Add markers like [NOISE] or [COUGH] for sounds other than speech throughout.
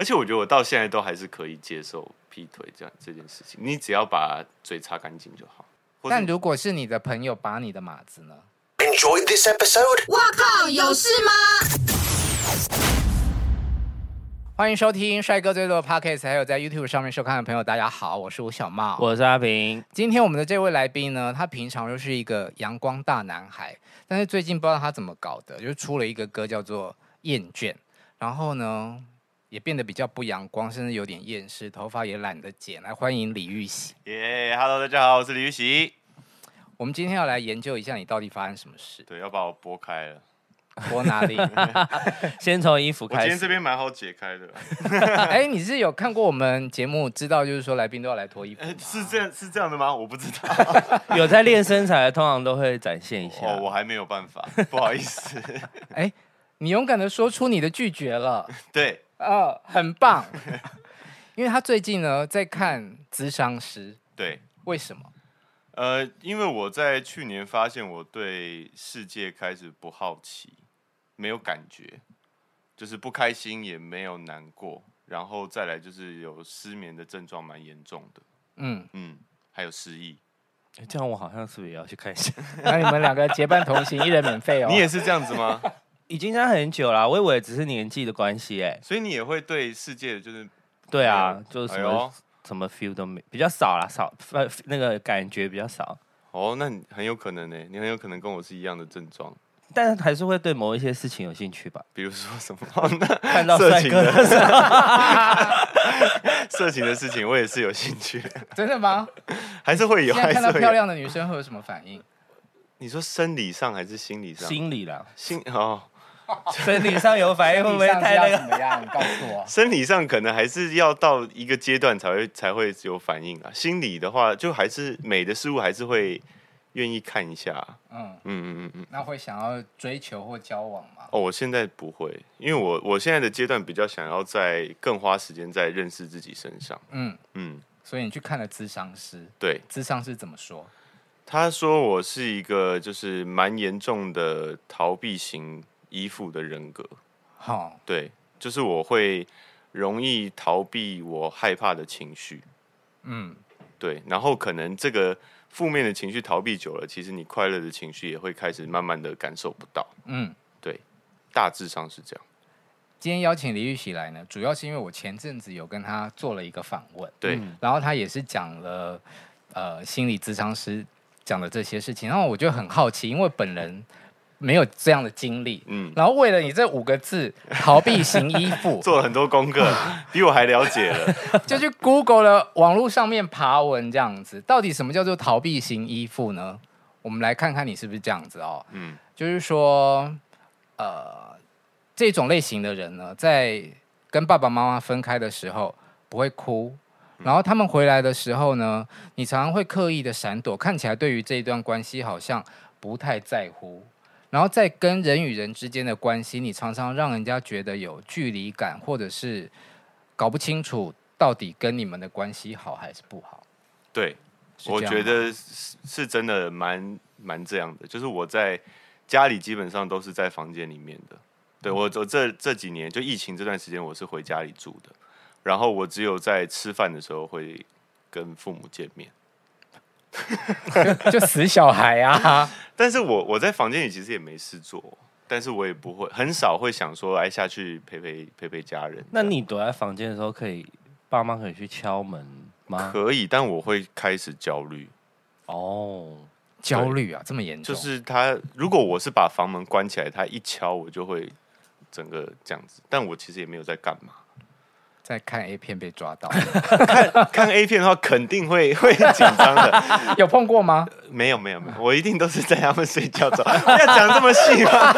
而且我觉得我到现在都还是可以接受劈腿这样这件事情，你只要把嘴擦干净就好。但如果是你的朋友把你的马子呢？Enjoy this episode。哇靠，有事吗？欢迎收听帅哥最多的 Podcast，还有在 YouTube 上面收看的朋友，大家好，我是吴小茂，我是阿平。今天我们的这位来宾呢，他平常就是一个阳光大男孩，但是最近不知道他怎么搞的，就出了一个歌叫做《厌倦》，然后呢，也变得比较不阳光，甚至有点厌世，头发也懒得剪。来欢迎李玉玺。耶、yeah，Hello，大家好，我是李玉玺。我们今天要来研究一下你到底发生什么事。对，要把我拨开了。拨哪里？[LAUGHS] 先从衣服开始。我今天这边蛮好解开的。[LAUGHS] 哎、欸，你是有看过我们节目，知道就是说来宾都要来脱衣服、欸？是这样是这样的吗？我不知道。[LAUGHS] 有在练身材的，通常都会展现一下。哦，我还没有办法，不好意思。哎、欸，你勇敢的说出你的拒绝了。对，哦，很棒。因为他最近呢在看咨商师。对，为什么？呃，因为我在去年发现我对世界开始不好奇。没有感觉，就是不开心，也没有难过，然后再来就是有失眠的症状，蛮严重的。嗯嗯，还有失忆。这样我好像是不是也要去看一下？那你们两个结伴同行，一人免费哦。你也是这样子吗？已经这样很久了，我以为只是年纪的关系哎。所以你也会对世界就是？对啊，就是什么、哎、什么 feel 都没，比较少啦，少呃那个感觉比较少。哦，那你很有可能呢，你很有可能跟我是一样的症状。但是还是会对某一些事情有兴趣吧，比如说什么？[LAUGHS] 看到帅哥的 [LAUGHS] [LAUGHS] 色情的事情，我也是有兴趣。真的吗？还是会有？现在看到漂亮的女生会有什么反应？你说生理上还是心理上？心理啦，心哦。[LAUGHS] 生理上有反应会不会太那个？怎么样？你告诉我。身体上可能还是要到一个阶段才会才会有反应啊。心理的话，就还是美的事物还是会。愿意看一下，嗯嗯嗯嗯嗯，那会想要追求或交往吗？哦，我现在不会，因为我我现在的阶段比较想要在更花时间在认识自己身上，嗯嗯，所以你去看了智商师，对，智商师怎么说？他说我是一个就是蛮严重的逃避型依附的人格，好、哦，对，就是我会容易逃避我害怕的情绪，嗯，对，然后可能这个。负面的情绪逃避久了，其实你快乐的情绪也会开始慢慢的感受不到。嗯，对，大致上是这样。今天邀请李玉玺来呢，主要是因为我前阵子有跟他做了一个访问，对、嗯，然后他也是讲了呃心理咨商师讲的这些事情，然后我就很好奇，因为本人。没有这样的经历，嗯，然后为了你这五个字“逃避型依附”，[LAUGHS] 做了很多功课，[LAUGHS] 比我还了解了，就去 Google 了网络上面爬文这样子，到底什么叫做逃避型依附呢？我们来看看你是不是这样子哦，嗯，就是说，呃，这种类型的人呢，在跟爸爸妈妈分开的时候不会哭，然后他们回来的时候呢，你常常会刻意的闪躲，看起来对于这一段关系好像不太在乎。然后在跟人与人之间的关系，你常常让人家觉得有距离感，或者是搞不清楚到底跟你们的关系好还是不好。对，我觉得是真的蛮蛮这样的。就是我在家里基本上都是在房间里面的。对，我我这这几年就疫情这段时间，我是回家里住的。然后我只有在吃饭的时候会跟父母见面。[LAUGHS] 就，死小孩啊！但是我我在房间里其实也没事做，但是我也不会很少会想说来下去陪陪陪陪家人。那你躲在房间的时候，可以爸妈可以去敲门吗？可以，但我会开始焦虑。哦，焦虑啊，这么严重？就是他如果我是把房门关起来，他一敲我就会整个这样子，但我其实也没有在干嘛。在看 A 片被抓到，看看 A 片的话肯定会会紧张的。[LAUGHS] 有碰过吗？没有没有没有，我一定都是在他们睡觉中。要讲这么细吗？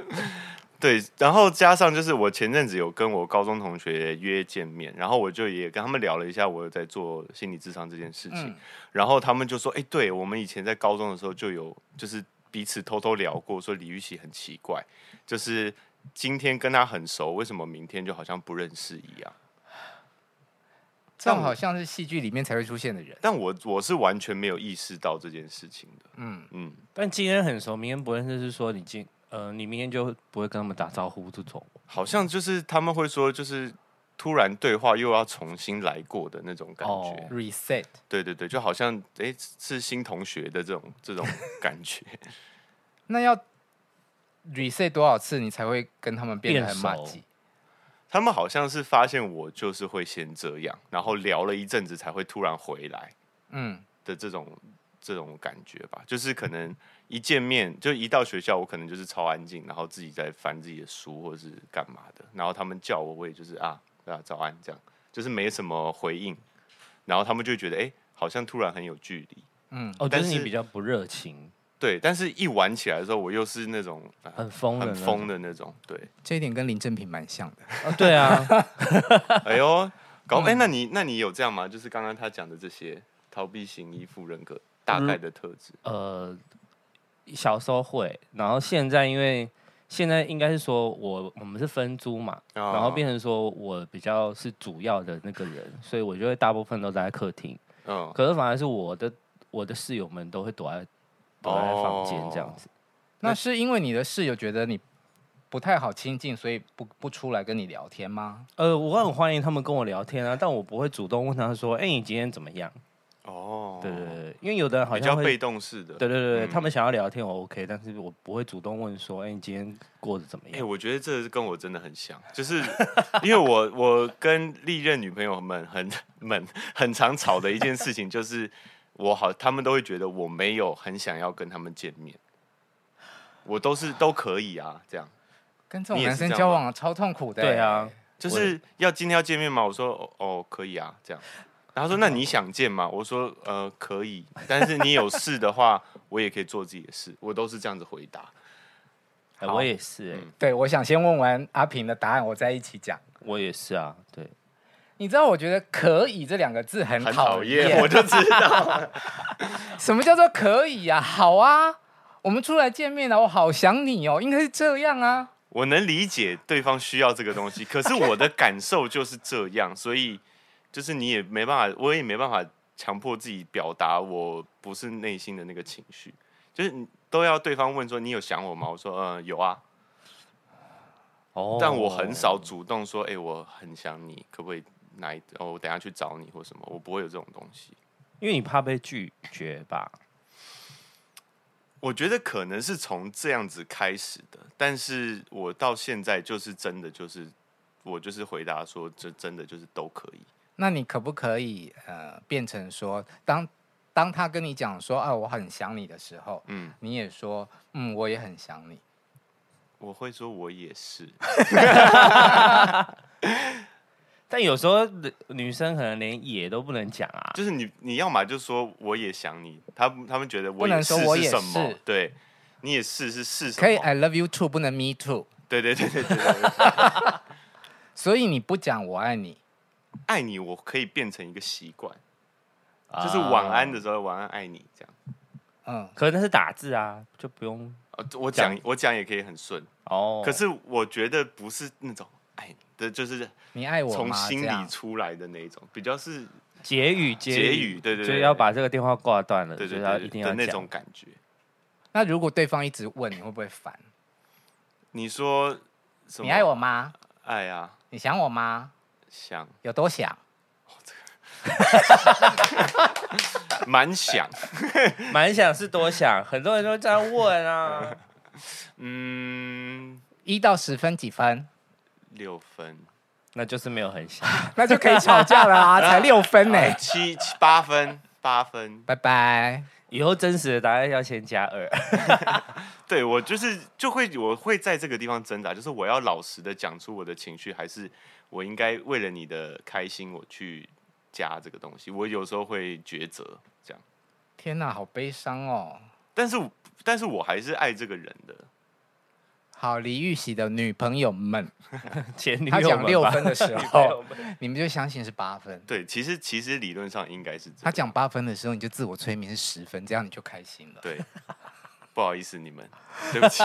[LAUGHS] 对，然后加上就是我前阵子有跟我高中同学约见面，然后我就也跟他们聊了一下我在做心理智商这件事情，嗯、然后他们就说：“哎，对我们以前在高中的时候就有就是彼此偷偷聊过，说李玉玺很奇怪，就是。”今天跟他很熟，为什么明天就好像不认识一样？[SIGHS] 这样好像是戏剧里面才会出现的人。但我我是完全没有意识到这件事情的。嗯嗯。但今天很熟，明天不认识，是说你今呃，你明天就不会跟他们打招呼这种？好像就是他们会说，就是突然对话又要重新来过的那种感觉。Oh, reset。对对对，就好像哎、欸、是新同学的这种这种感觉。[LAUGHS] 那要 reset 多少次你才会跟他们变得很麻吉？他们好像是发现我就是会先这样，然后聊了一阵子才会突然回来，嗯的这种、嗯、这种感觉吧。就是可能一见面就一到学校，我可能就是超安静，然后自己在翻自己的书或者是干嘛的。然后他们叫我，我也就是啊啊早安这样，就是没什么回应。然后他们就觉得哎、欸，好像突然很有距离。嗯，哦，但是你比较不热情。对，但是一玩起来的时候，我又是那种很疯、很疯的那种。对，[LAUGHS] 这一点跟林正平蛮像的。哦、对啊，[LAUGHS] 哎呦，搞哎、欸，那你那你有这样吗？就是刚刚他讲的这些逃避型依附人格大概的特质、嗯。呃，小时候会，然后现在因为现在应该是说我我们是分租嘛，哦、然后变成说我比较是主要的那个人，所以我就会大部分都在客厅。嗯、哦，可是反而是我的我的室友们都会躲在。躲在房间这样子，那是因为你的室友觉得你不太好亲近，所以不不出来跟你聊天吗？呃，我很欢迎他们跟我聊天啊，但我不会主动问他说：“哎、欸，你今天怎么样？”哦，对对对，因为有的人好像比较被动式的，对对对，嗯、他们想要聊天我 OK，但是我不会主动问说：“哎、欸，你今天过得怎么样？”哎、欸，我觉得这是跟我真的很像，就是因为我我跟历任女朋友们很 [LAUGHS] 们很常吵的一件事情就是。我好，他们都会觉得我没有很想要跟他们见面，我都是都可以啊，这样。跟这种男生交往超痛苦的。对啊，就是要今天要见面吗？我说哦，哦，可以啊，这样。然后说那你想见吗？我说呃可以，但是你有事的话，我也可以做自己的事。我都是这样子回答。我也是、欸，嗯、对，我想先问完阿平的答案，我再一起讲。我也是啊，对。你知道，我觉得“可以”这两个字很讨厌，我就知道。[LAUGHS] 什么叫做可以呀、啊？好啊，我们出来见面了，我好想你哦，应该是这样啊。我能理解对方需要这个东西，可是我的感受就是这样，所以 [LAUGHS] 就是你也没办法，我也没办法强迫自己表达我不是内心的那个情绪，就是都要对方问说你有想我吗？我说嗯、呃，有啊。哦，但我很少主动说，哎、欸，我很想你，可不可以？哪一哦，我等下去找你或什么，我不会有这种东西，因为你怕被拒绝吧？我觉得可能是从这样子开始的，但是我到现在就是真的就是我就是回答说，这真的就是都可以。那你可不可以呃变成说，当当他跟你讲说啊我很想你的时候，嗯，你也说嗯我也很想你，我会说我也是。[LAUGHS] 但有时候女生可能连也都不能讲啊，就是你你要么就说我也想你，他他们觉得我也是是什么？对，你也是是是什么？可以 I love you too，不能 me too。对对对对对，对。[LAUGHS] 所以你不讲我爱你，爱你我可以变成一个习惯，就是晚安的时候晚安爱你这样。嗯，可能那是打字啊，就不用。我讲我讲也可以很顺哦，可是我觉得不是那种。爱你的就是你爱我从心里出来的那一种，比较是结语结语，对对对，就要把这个电话挂断了，对对对，一定要那种感觉。那如果对方一直问，你会不会烦？你说你爱我吗？爱啊。你想我吗？想。有多想？哦，这个 [LAUGHS] 蛮想，[LAUGHS] 蛮想是多想，很多人都这样问啊。[LAUGHS] 嗯，一到十分几分？六分，那就是没有很想，[LAUGHS] 那就可以吵架了啊！[LAUGHS] 才六分呢，七七八分，八分，拜拜。以后真实的答案要先加二。[LAUGHS] 对，我就是就会我会在这个地方挣扎，就是我要老实的讲出我的情绪，还是我应该为了你的开心我去加这个东西？我有时候会抉择这样。天哪，好悲伤哦！但是但是我还是爱这个人的。好，李玉玺的女朋友们，[LAUGHS] 前女友他讲六分的时候，[LAUGHS] 你们就相信是八分。对，其实其实理论上应该是这样。他讲八分的时候，你就自我催眠是十分，这样你就开心了。对，[LAUGHS] 不好意思，你们，对不起，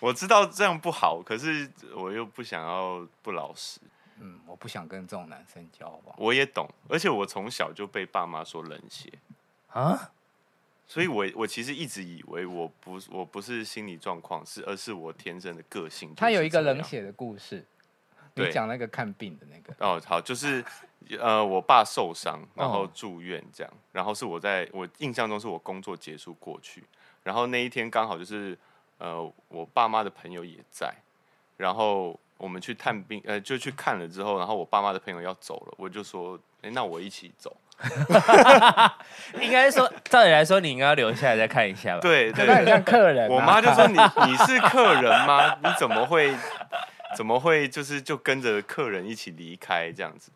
我知道这样不好，可是我又不想要不老实。嗯，我不想跟这种男生交往。我也懂，而且我从小就被爸妈说冷血啊。所以我我其实一直以为我不我不是心理状况，是而是我天生的个性。他有一个冷血的故事，你讲那个看病的那个哦，好，就是呃，我爸受伤，然后住院这样，然后是我在我印象中是我工作结束过去，然后那一天刚好就是呃，我爸妈的朋友也在，然后我们去探病，呃，就去看了之后，然后我爸妈的朋友要走了，我就说，哎，那我一起走。[LAUGHS] 应该说，照理来说，你应该要留下来再看一下吧。对，[LAUGHS] 对，很像客人、啊。我妈就说你：“你 [LAUGHS] 你是客人吗？你怎么会怎么会就是就跟着客人一起离开这样子？”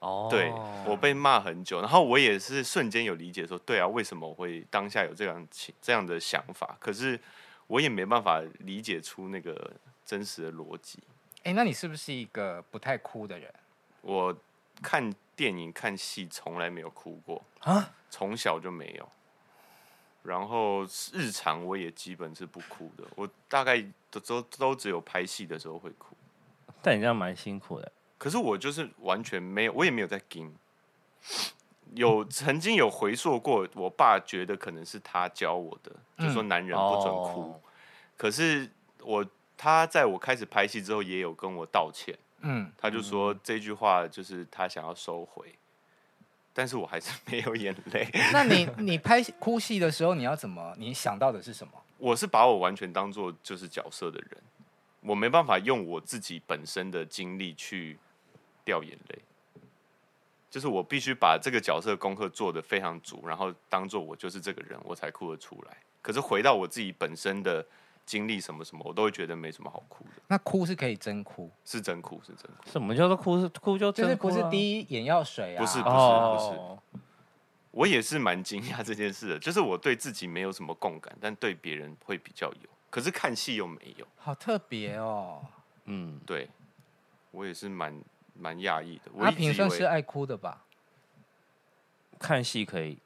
哦，对，我被骂很久，然后我也是瞬间有理解说：“对啊，为什么我会当下有这样这样的想法？”可是我也没办法理解出那个真实的逻辑。哎，那你是不是一个不太哭的人？我看。电影看戏从来没有哭过啊，从小就没有。然后日常我也基本是不哭的，我大概都都都只有拍戏的时候会哭。但你这样蛮辛苦的。可是我就是完全没有，我也没有在惊。有曾经有回溯过，我爸觉得可能是他教我的，嗯、就说男人不准哭。哦、可是我他在我开始拍戏之后，也有跟我道歉。嗯，他就说这句话就是他想要收回，但是我还是没有眼泪。那你你拍哭戏的时候，你要怎么？你想到的是什么？我是把我完全当做就是角色的人，我没办法用我自己本身的经历去掉眼泪，就是我必须把这个角色功课做得非常足，然后当做我就是这个人，我才哭得出来。可是回到我自己本身的。经历什么什么，我都会觉得没什么好哭的。那哭是可以真哭，是真哭，是真哭。什么叫做哭？是哭就真哭？就是不是滴眼药水啊？不是，不是，不是。我也是蛮惊讶这件事的，就是我对自己没有什么共感，但对别人会比较有。可是看戏又没有，好特别哦。嗯，对，我也是蛮蛮讶异的。阿平算是爱哭的吧？看戏可以。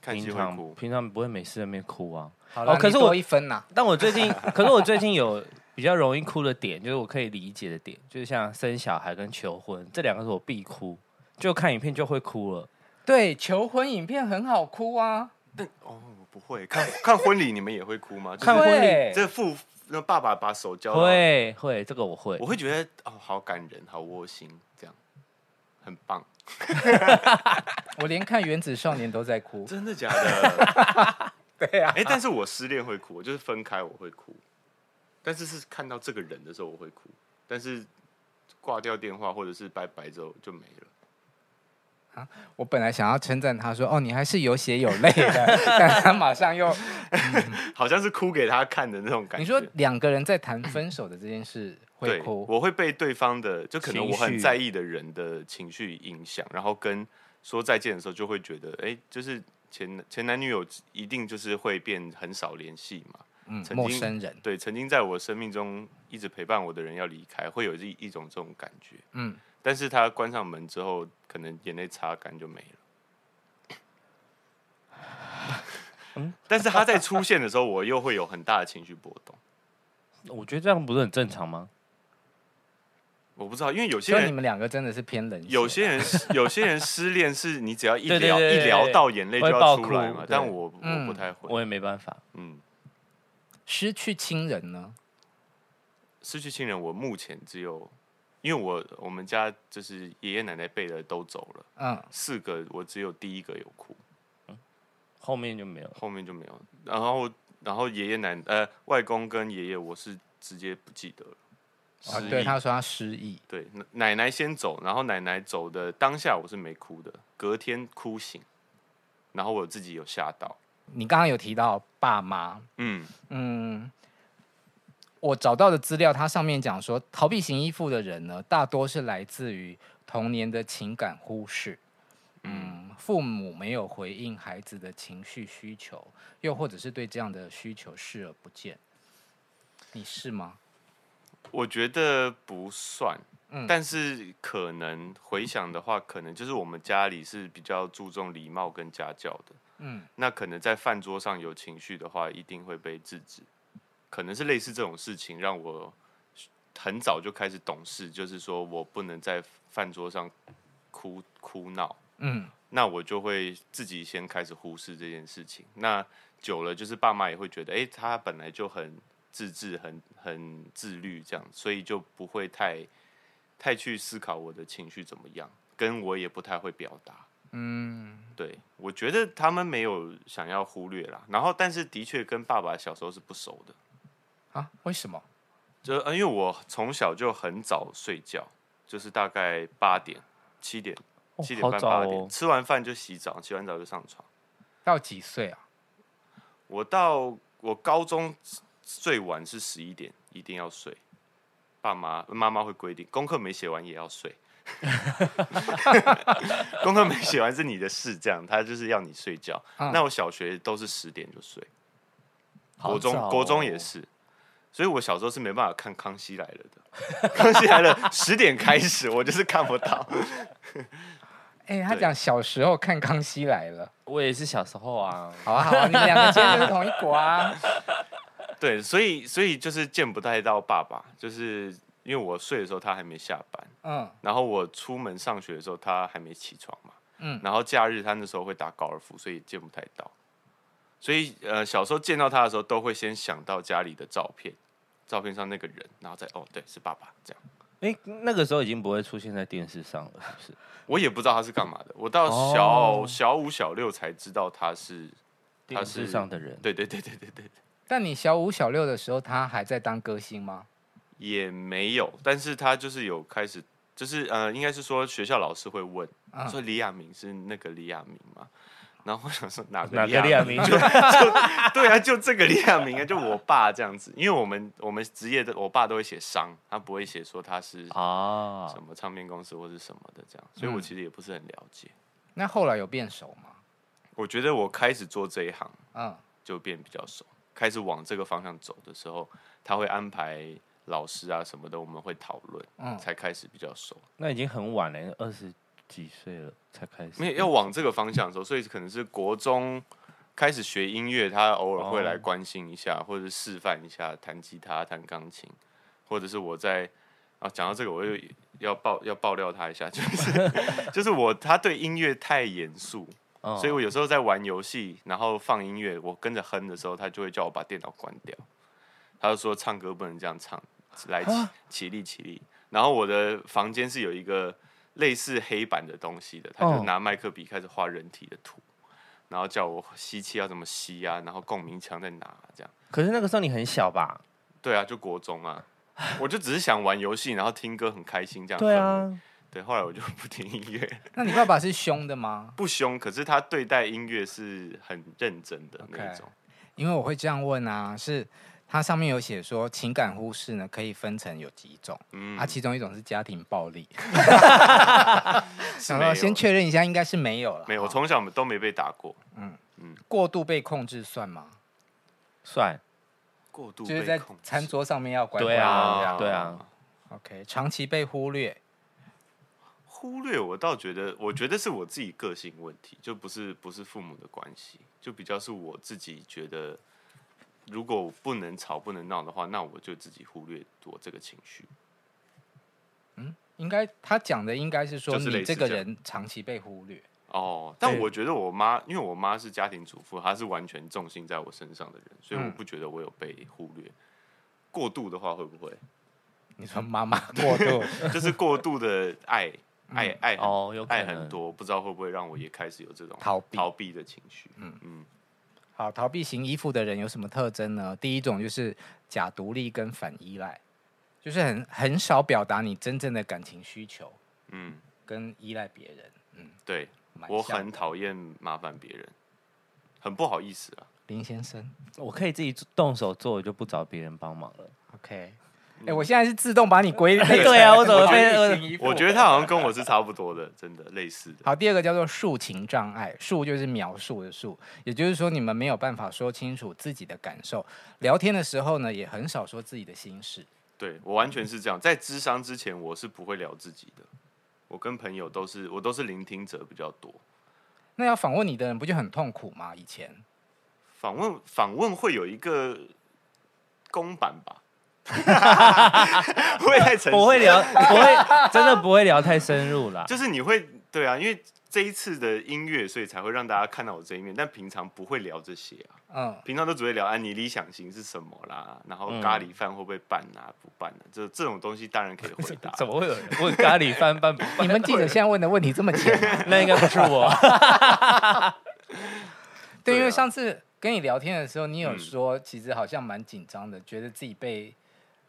看戏会哭，平常不会每次在那边哭啊。好了，可是我一分呐。但我最近，[LAUGHS] 可是我最近有比较容易哭的点，就是我可以理解的点，就是像生小孩跟求婚这两个是我必哭，就看影片就会哭了。对，求婚影片很好哭啊。但哦，不会看 [LAUGHS] 看婚礼，你们也会哭吗？看婚礼，这父那爸爸把手交会会，这个我会，我会觉得哦，好感人，好窝心，这样很棒。[LAUGHS] 我连看《原子少年》都在哭，真的假的？[LAUGHS] 对呀、啊。哎、欸，但是我失恋会哭，就是分开我会哭，但是是看到这个人的时候我会哭，但是挂掉电话或者是拜拜之后就没了。啊，我本来想要称赞他说：“哦，你还是有血有泪的。[LAUGHS] ”但他马上又、嗯、好像是哭给他看的那种感觉。你说两个人在谈分手的这件事。[CLEARS THROAT] 会哭，我会被对方的，就可能我很在意的人的情绪影响，然后跟说再见的时候，就会觉得，哎，就是前前男女友一定就是会变很少联系嘛。嗯，陌生人。对，曾经在我生命中一直陪伴我的人要离开，会有一一种这种感觉。嗯，但是他关上门之后，可能眼泪擦干就没了。嗯，但是他在出现的时候，我又会有很大的情绪波动。我觉得这样不是很正常吗？我不知道，因为有些人你们两个真的是偏冷。有些人有些人失恋是你只要一聊一聊到眼泪就要出来嘛，但我我不太会，我也没办法。嗯，失去亲人呢？失去亲人，我目前只有，因为我我们家就是爷爷奶奶辈的都走了，嗯，四个我只有第一个有哭，嗯，后面就没有，后面就没有。然后然后爷爷奶呃外公跟爷爷我是直接不记得了。啊，对，他说他失忆。对，奶奶先走，然后奶奶走的当下我是没哭的，隔天哭醒，然后我自己有吓到。你刚刚有提到爸妈，嗯嗯，我找到的资料，它上面讲说，逃避型依附的人呢，大多是来自于童年的情感忽视，嗯，父母没有回应孩子的情绪需求，又或者是对这样的需求视而不见。你是吗？我觉得不算，嗯，但是可能回想的话，可能就是我们家里是比较注重礼貌跟家教的，嗯，那可能在饭桌上有情绪的话，一定会被制止，可能是类似这种事情，让我很早就开始懂事，就是说我不能在饭桌上哭哭闹，嗯，那我就会自己先开始忽视这件事情。那久了，就是爸妈也会觉得，哎、欸，他本来就很自制、很很自律，这样，所以就不会太太去思考我的情绪怎么样，跟我也不太会表达。嗯，对，我觉得他们没有想要忽略啦。然后，但是的确跟爸爸小时候是不熟的。啊？为什么？就因为我从小就很早睡觉，就是大概八点、七点、七点半、八点，吃完饭就洗澡，洗完澡就上床。到几岁啊？我到我高中最晚是十一点，一定要睡。爸妈妈妈会规定，功课没写完也要睡。[LAUGHS] 功课没写完是你的事，这样他就是要你睡觉。嗯、那我小学都是十点就睡，国中、哦、国中也是，所以我小时候是没办法看《康熙来了》的，[LAUGHS]《康熙来了》十点开始，我就是看不到。哎、欸，他讲小时候看《康熙来了》，[LAUGHS] 我也是小时候啊。好啊，好啊，你们两个今天是同一国啊。[LAUGHS] 对，所以所以就是见不太到爸爸，就是。因为我睡的时候他还没下班，嗯，然后我出门上学的时候他还没起床嘛，嗯，然后假日他那时候会打高尔夫，所以见不太到，所以呃小时候见到他的时候都会先想到家里的照片，照片上那个人，然后再哦对是爸爸这样，哎那个时候已经不会出现在电视上了，是不是？我也不知道他是干嘛的，我到小、哦、小五小六才知道他是电视上的人，对对对对对对。但你小五小六的时候他还在当歌星吗？也没有，但是他就是有开始，就是呃，应该是说学校老师会问，嗯、说李亚明是那个李亚明吗？然后我想说哪个李亚明？[LAUGHS] 就就对啊，就这个李亚明啊，就我爸这样子，因为我们我们职业的，我爸都会写商，他不会写说他是啊什么唱片公司或是什么的这样，所以我其实也不是很了解。嗯、那后来有变熟吗？我觉得我开始做这一行，嗯，就变比较熟，开始往这个方向走的时候，他会安排。老师啊什么的，我们会讨论，嗯，才开始比较熟。那已经很晚了，二十几岁了才开始。没有要往这个方向走，所以可能是国中开始学音乐，他偶尔会来关心一下，哦、或者是示范一下弹吉他、弹钢琴，或者是我在啊讲到这个，我又要爆要爆料他一下，[LAUGHS] 就是就是我他对音乐太严肃，哦、所以我有时候在玩游戏，然后放音乐，我跟着哼的时候，他就会叫我把电脑关掉，他就说唱歌不能这样唱。来起起立起立，然后我的房间是有一个类似黑板的东西的，他就拿麦克笔开始画人体的图，然后叫我吸气要怎么吸啊，然后共鸣腔在哪这样。可是那个时候你很小吧？对啊，就国中啊，[SIGHS] 我就只是想玩游戏，然后听歌很开心这样。对啊，对，后来我就不听音乐。那你爸爸是凶的吗？[LAUGHS] 不凶，可是他对待音乐是很认真的那种。Okay. 因为我会这样问啊，是。它上面有写说，情感忽视呢，可以分成有几种，嗯，啊，其中一种是家庭暴力。[LAUGHS] 然后先确认一下，应该是没有了。没有，我从小都没被打过。嗯嗯，过度被控制算吗？算。过度就是在餐桌上面要乖乖。对啊，对啊。OK，长期被忽略。忽略我倒觉得，我觉得是我自己个性问题，就不是不是父母的关系，就比较是我自己觉得。如果不能吵不能闹的话，那我就自己忽略我这个情绪。嗯，应该他讲的应该是说你这个人长期被忽略。哦，但我觉得我妈，因为我妈是家庭主妇，她是完全重心在我身上的人，所以我不觉得我有被忽略。过度的话会不会？你说妈妈过度，[LAUGHS] 就是过度的爱爱爱哦，爱很多，不知道会不会让我也开始有这种逃避逃避的情绪。嗯嗯。好，逃避型依附的人有什么特征呢？第一种就是假独立跟反依赖，就是很很少表达你真正的感情需求，嗯，跟依赖别人，嗯，对，我很讨厌麻烦别人，很不好意思啊，林先生，我可以自己动手做，我就不找别人帮忙了，OK。哎、欸，我现在是自动把你归 [LAUGHS] 类。对啊，我怎么被？我觉得他好像跟我是差不多的，真的类似的。好，第二个叫做述情障碍，述就是描述的述，也就是说你们没有办法说清楚自己的感受，聊天的时候呢，也很少说自己的心事。对，我完全是这样，在智商之前，我是不会聊自己的。我跟朋友都是，我都是聆听者比较多。那要访问你的人不就很痛苦吗？以前访问访问会有一个公版吧。[LAUGHS] 不会太诚实，不会聊，不会真的不会聊太深入啦。就是你会对啊，因为这一次的音乐，所以才会让大家看到我这一面，但平常不会聊这些啊。嗯，平常都只会聊啊，你理想型是什么啦？然后咖喱饭会不会办啊？不办啊？这这种东西当然可以回答。怎么会有人问咖喱饭办不办？[LAUGHS] 你们记者现在问的问题这么浅，那应该不是我。[LAUGHS] 对，因为上次跟你聊天的时候，你有说其实好像蛮紧张的，觉得自己被。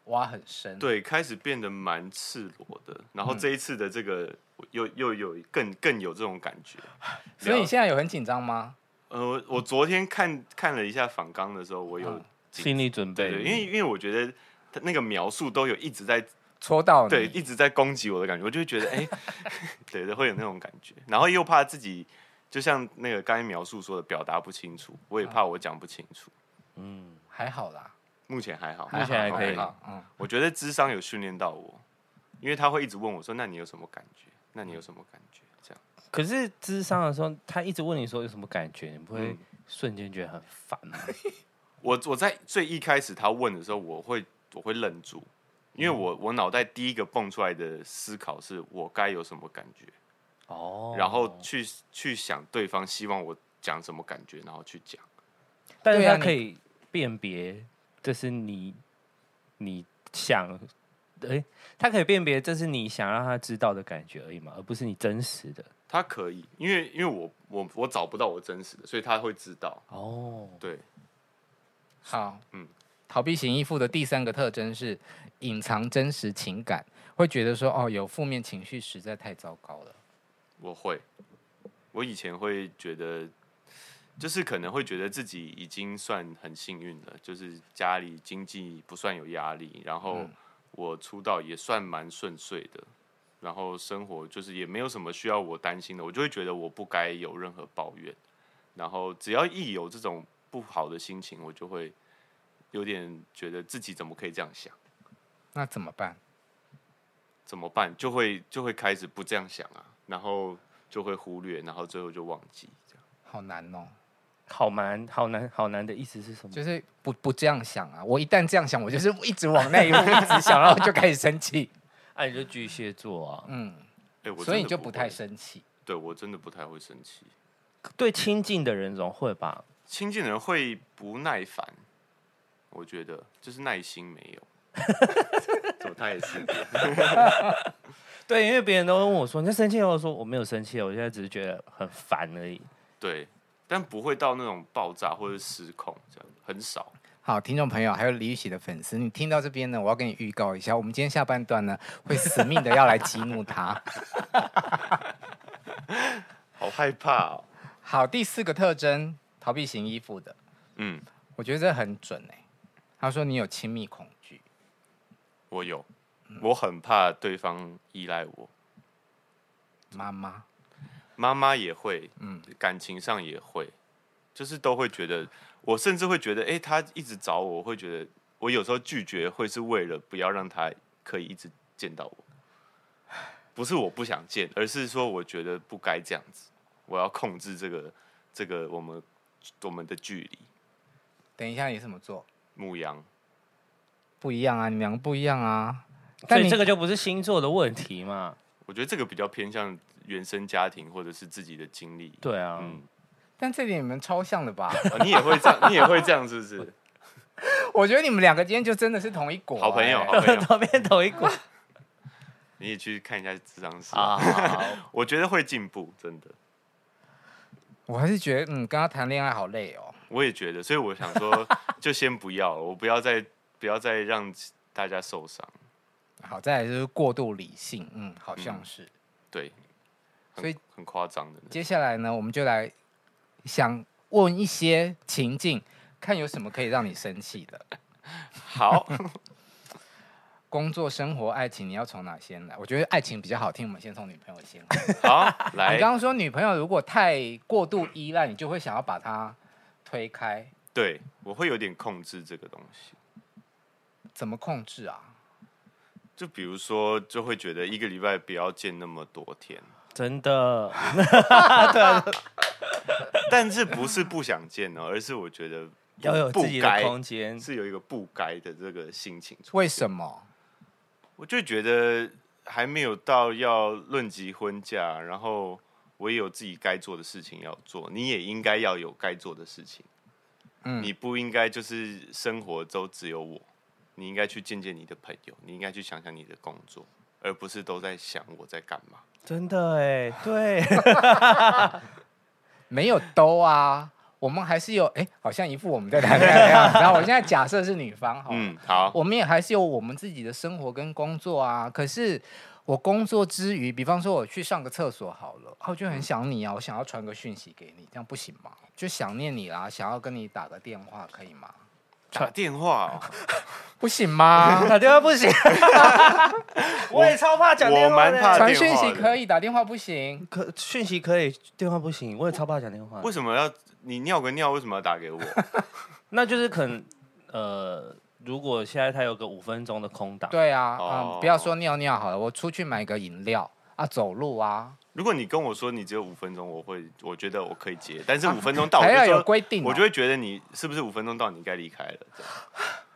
挖很深，对，开始变得蛮赤裸的。然后这一次的这个又又有更更有这种感觉。[LAUGHS] 所以你现在有很紧张吗？呃，我昨天看看了一下访纲的时候，我有、嗯、心理准备。对，因为因为我觉得他那个描述都有一直在戳到你，对，一直在攻击我的感觉，我就会觉得哎，[LAUGHS] 欸、[LAUGHS] 对的，会有那种感觉。然后又怕自己就像那个刚才描述说的表达不清楚，我也怕我讲不清楚。嗯，还好啦。目前还好，目前还可以。嗯，我觉得智商有训练到我，因为他会一直问我说：“那你有什么感觉？那你有什么感觉？”这样。可是智商的时候，他一直问你说有什么感觉，你不会瞬间觉得很烦吗？[LAUGHS] 我我在最一开始他问的时候，我会我会愣住，因为我我脑袋第一个蹦出来的思考是我该有什么感觉哦，然后去去想对方希望我讲什么感觉，然后去讲。但是他可以辨别。这是你，你想，哎、欸，他可以辨别这是你想让他知道的感觉而已嘛，而不是你真实的。他可以，因为因为我我我找不到我真实的，所以他会知道。哦，对，好，嗯，逃避型依附的第三个特征是隐藏真实情感，会觉得说哦，有负面情绪实在太糟糕了。我会，我以前会觉得。就是可能会觉得自己已经算很幸运了，就是家里经济不算有压力，然后我出道也算蛮顺遂的，然后生活就是也没有什么需要我担心的，我就会觉得我不该有任何抱怨，然后只要一有这种不好的心情，我就会有点觉得自己怎么可以这样想？那怎么办？怎么办？就会就会开始不这样想啊，然后就会忽略，然后最后就忘记，这样好难哦。好难，好难，好难的意思是什么？就是不不这样想啊！我一旦这样想，我就是一直往那一步 [LAUGHS] 一直想，然后就开始生气。哎、啊，你就巨蟹座啊，嗯，欸、所以你就不太生气。对，我真的不太会生气。对亲近的人总会吧？亲近的人会不耐烦，我觉得就是耐心没有。怎么他也是？[LAUGHS] 对，因为别人都问我说：“你在生气？”我说：“我没有生气，我现在只是觉得很烦而已。”对。但不会到那种爆炸或者失控，这样很少。好，听众朋友，还有李玉玺的粉丝，你听到这边呢，我要跟你预告一下，我们今天下半段呢，会死命的要来激怒他。[LAUGHS] 好害怕哦。好，第四个特征，逃避型依附的。嗯，我觉得这很准哎。他说你有亲密恐惧。我有，我很怕对方依赖我。妈妈。妈妈也会，嗯，感情上也会，就是都会觉得，我甚至会觉得，哎、欸，他一直找我，我会觉得，我有时候拒绝会是为了不要让他可以一直见到我，不是我不想见，而是说我觉得不该这样子，我要控制这个这个我们我们的距离。等一下，你怎么做？牧羊，不一样啊，你们两个不一样啊，但你这个就不是星座的问题嘛？我觉得这个比较偏向。原生家庭或者是自己的经历，对啊，嗯，但这点你们超像的吧？哦，你也会这样，你也会这样，是不是？[LAUGHS] 我觉得你们两个今天就真的是同一国，[LAUGHS] 好朋友，好朋友，同边同一国。[LAUGHS] 你也去看一下咨商师啊，我觉得会进步，真的。我还是觉得，嗯，跟他谈恋爱好累哦。我也觉得，所以我想说，就先不要了，我不要再不要再让大家受伤。好，再来就是过度理性，嗯，好像是，嗯，对。所以很夸张的。接下来呢，我们就来想问一些情境，看有什么可以让你生气的。[LAUGHS] 好，[LAUGHS] 工作、生活、爱情，你要从哪先来？我觉得爱情比较好听，我们先从女朋友先。好，[LAUGHS] 来。你刚刚说女朋友如果太过度依赖，你就会想要把她推开。对，我会有点控制这个东西。怎么控制啊？就比如说，就会觉得一个礼拜不要见那么多天。真的，[LAUGHS] 对，但是不是不想见呢？而是我觉得要有自己的空间，是有一个不该的这个心情。为什么？我就觉得还没有到要论及婚嫁，然后我也有自己该做的事情要做，你也应该要有该做的事情。嗯，你不应该就是生活都只有我，你应该去见见你的朋友，你应该去想想你的工作，而不是都在想我在干嘛。真的哎，对，[LAUGHS] 没有都啊。我们还是有哎，好像一副我们在谈恋爱的样子。然后我现在假设是女方，嗯，好，我们也还是有我们自己的生活跟工作啊。可是我工作之余，比方说我去上个厕所好了，我就很想你啊，我想要传个讯息给你，这样不行吗？就想念你啦，想要跟你打个电话，可以吗？打电话、哦、[LAUGHS] 不行吗？[LAUGHS] 打电话不行，[LAUGHS] 我也超怕讲电话的。传讯息可以，打电话不行。可讯息可以，电话不行。我也超怕讲电话。为什么要你尿个尿？为什么要打给我？那就是可能呃，如果现在他有个五分钟的空档，对啊，哦、嗯，不要说尿尿好了，我出去买个饮料啊，走路啊。如果你跟我说你只有五分钟，我会我觉得我可以接，但是五分钟到，还要有规定，我就会觉得你是不是五分钟到你该离开了。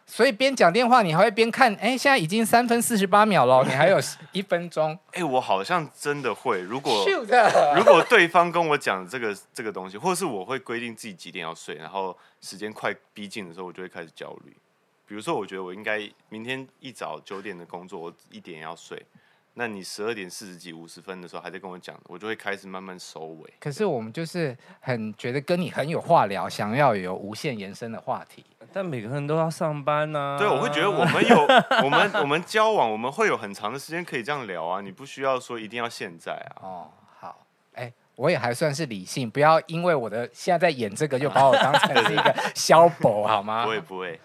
所以边讲电话你还会边看，哎，现在已经三分四十八秒了，你还有一分钟。[LAUGHS] 哎，我好像真的会，如果 [LAUGHS] 如果对方跟我讲这个这个东西，或是我会规定自己几点要睡，然后时间快逼近的时候，我就会开始焦虑。比如说，我觉得我应该明天一早九点的工作，我一点要睡。那你十二点四十几、五十分的时候还在跟我讲，我就会开始慢慢收尾。可是我们就是很觉得跟你很有话聊，想要有无限延伸的话题。但每个人都要上班呢、啊。对，我会觉得我们有我们我们交往，我们会有很长的时间可以这样聊啊。你不需要说一定要现在啊。哦，好，哎、欸，我也还算是理性，不要因为我的现在在演这个，就把我当成是一个 [LAUGHS] 消博好吗？不会不会，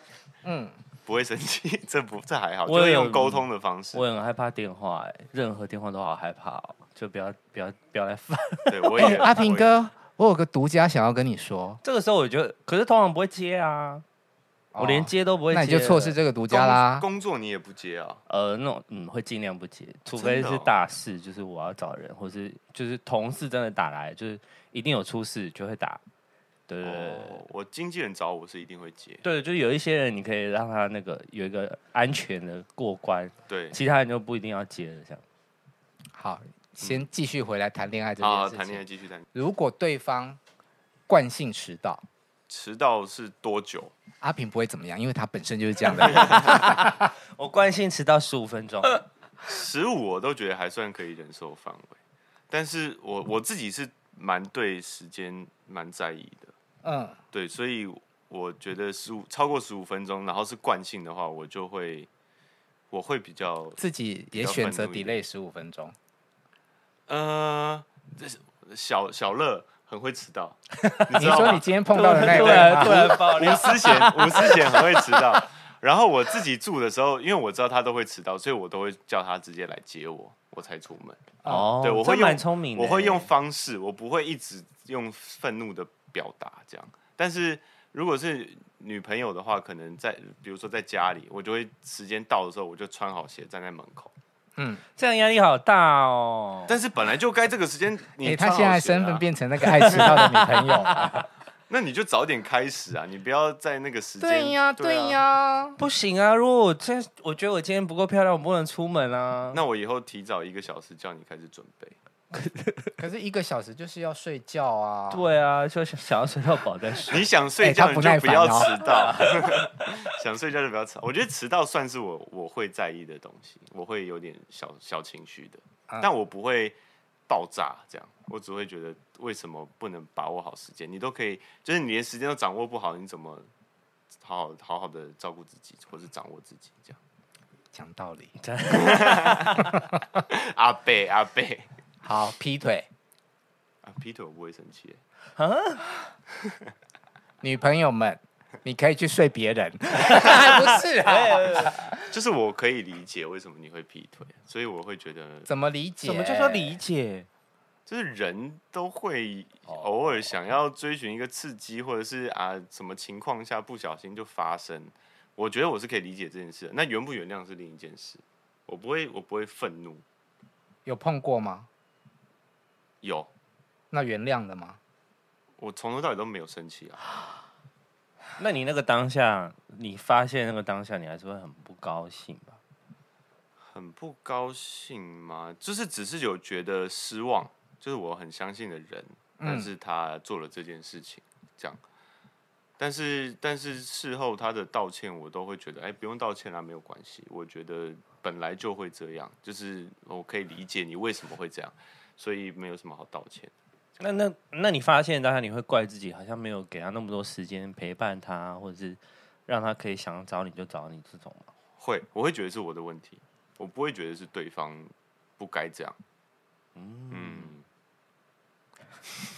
嗯。不会生气，[LAUGHS] 这不这还好，我会用沟通的方式。我很害怕电话，哎，任何电话都好害怕哦，就不要不要不要来烦。对，我也、[LAUGHS] 欸、阿平哥，我有个独家想要跟你说。这个时候我觉得，可是通常不会接啊，哦、我连接都不会接。那你就错失这个独家啦工。工作你也不接啊？呃，那种嗯，会尽量不接，除非是大事，哦、就是我要找人，或是就是同事真的打来，就是一定有出事就会打。对，对，对、哦，我经纪人找我是一定会接。对，就是有一些人，你可以让他那个有一个安全的过关。对，其他人就不一定要接了。这样。好，先继续回来谈恋爱这件事情。好，谈恋爱继续谈。如果对方惯性迟到，迟到是多久？阿平不会怎么样，因为他本身就是这样的人。[LAUGHS] [LAUGHS] 我惯性迟到十五分钟，十五我都觉得还算可以忍受范围。但是我我自己是蛮对时间蛮在意的。嗯，对，所以我觉得十五超过十五分钟，然后是惯性的话，我就会我会比较自己也选择 delay 十五分钟。呃，小小乐很会迟到，[LAUGHS] 你，你说你今天碰到的那个人，突然爆料，[LAUGHS] 吴思贤，吴思贤很会迟到。[LAUGHS] 然后我自己住的时候，因为我知道他都会迟到，所以我都会叫他直接来接我，我才出门。哦，对，我会用聪明，我会用方式，我不会一直用愤怒的。表达这样，但是如果是女朋友的话，可能在比如说在家里，我就会时间到的时候，我就穿好鞋站在门口。嗯，这样压力好大哦。但是本来就该这个时间，你、啊欸、他现在身份变成那个爱迟到的女朋友，[LAUGHS] 那你就早点开始啊，你不要在那个时间。对呀，对呀、不行啊！如果我真我觉得我今天不够漂亮，我不能出门啊。那我以后提早一个小时叫你开始准备。[LAUGHS] 可是一个小时就是要睡觉啊！对啊，就想想要睡到饱再睡。你想睡觉你就不要迟到，[LAUGHS] 想睡觉就不要迟。我觉得迟到算是我我会在意的东西，我会有点小小情绪的，但我不会爆炸这样。我只会觉得为什么不能把握好时间？你都可以，就是你连时间都掌握不好，你怎么好好好好的照顾自己，或是掌握自己？这样讲道理，阿 [LAUGHS] 贝阿伯。好，劈腿啊！劈腿我不会生气。啊，女朋友们，你可以去睡别人，[LAUGHS] 不是啊？就是我可以理解为什么你会劈腿，所以我会觉得怎么理解？怎么就说理解？就是人都会偶尔想要追寻一个刺激，或者是啊什么情况下不小心就发生。我觉得我是可以理解这件事，那原不原谅是另一件事。我不会，我不会愤怒。有碰过吗？有，那原谅了吗？我从头到尾都没有生气啊。[GASPS] 那你那个当下，你发现那个当下，你还是会很不高兴吧？很不高兴吗？就是只是有觉得失望，就是我很相信的人，但是他做了这件事情，这样。但是但是事后他的道歉，我都会觉得，哎，不用道歉啊，没有关系。我觉得本来就会这样，就是我可以理解你为什么会这样，所以没有什么好道歉。那那那你发现当下你会怪自己，好像没有给他那么多时间陪伴他，或者是让他可以想找你就找你这种吗？会，我会觉得是我的问题，我不会觉得是对方不该这样。嗯。嗯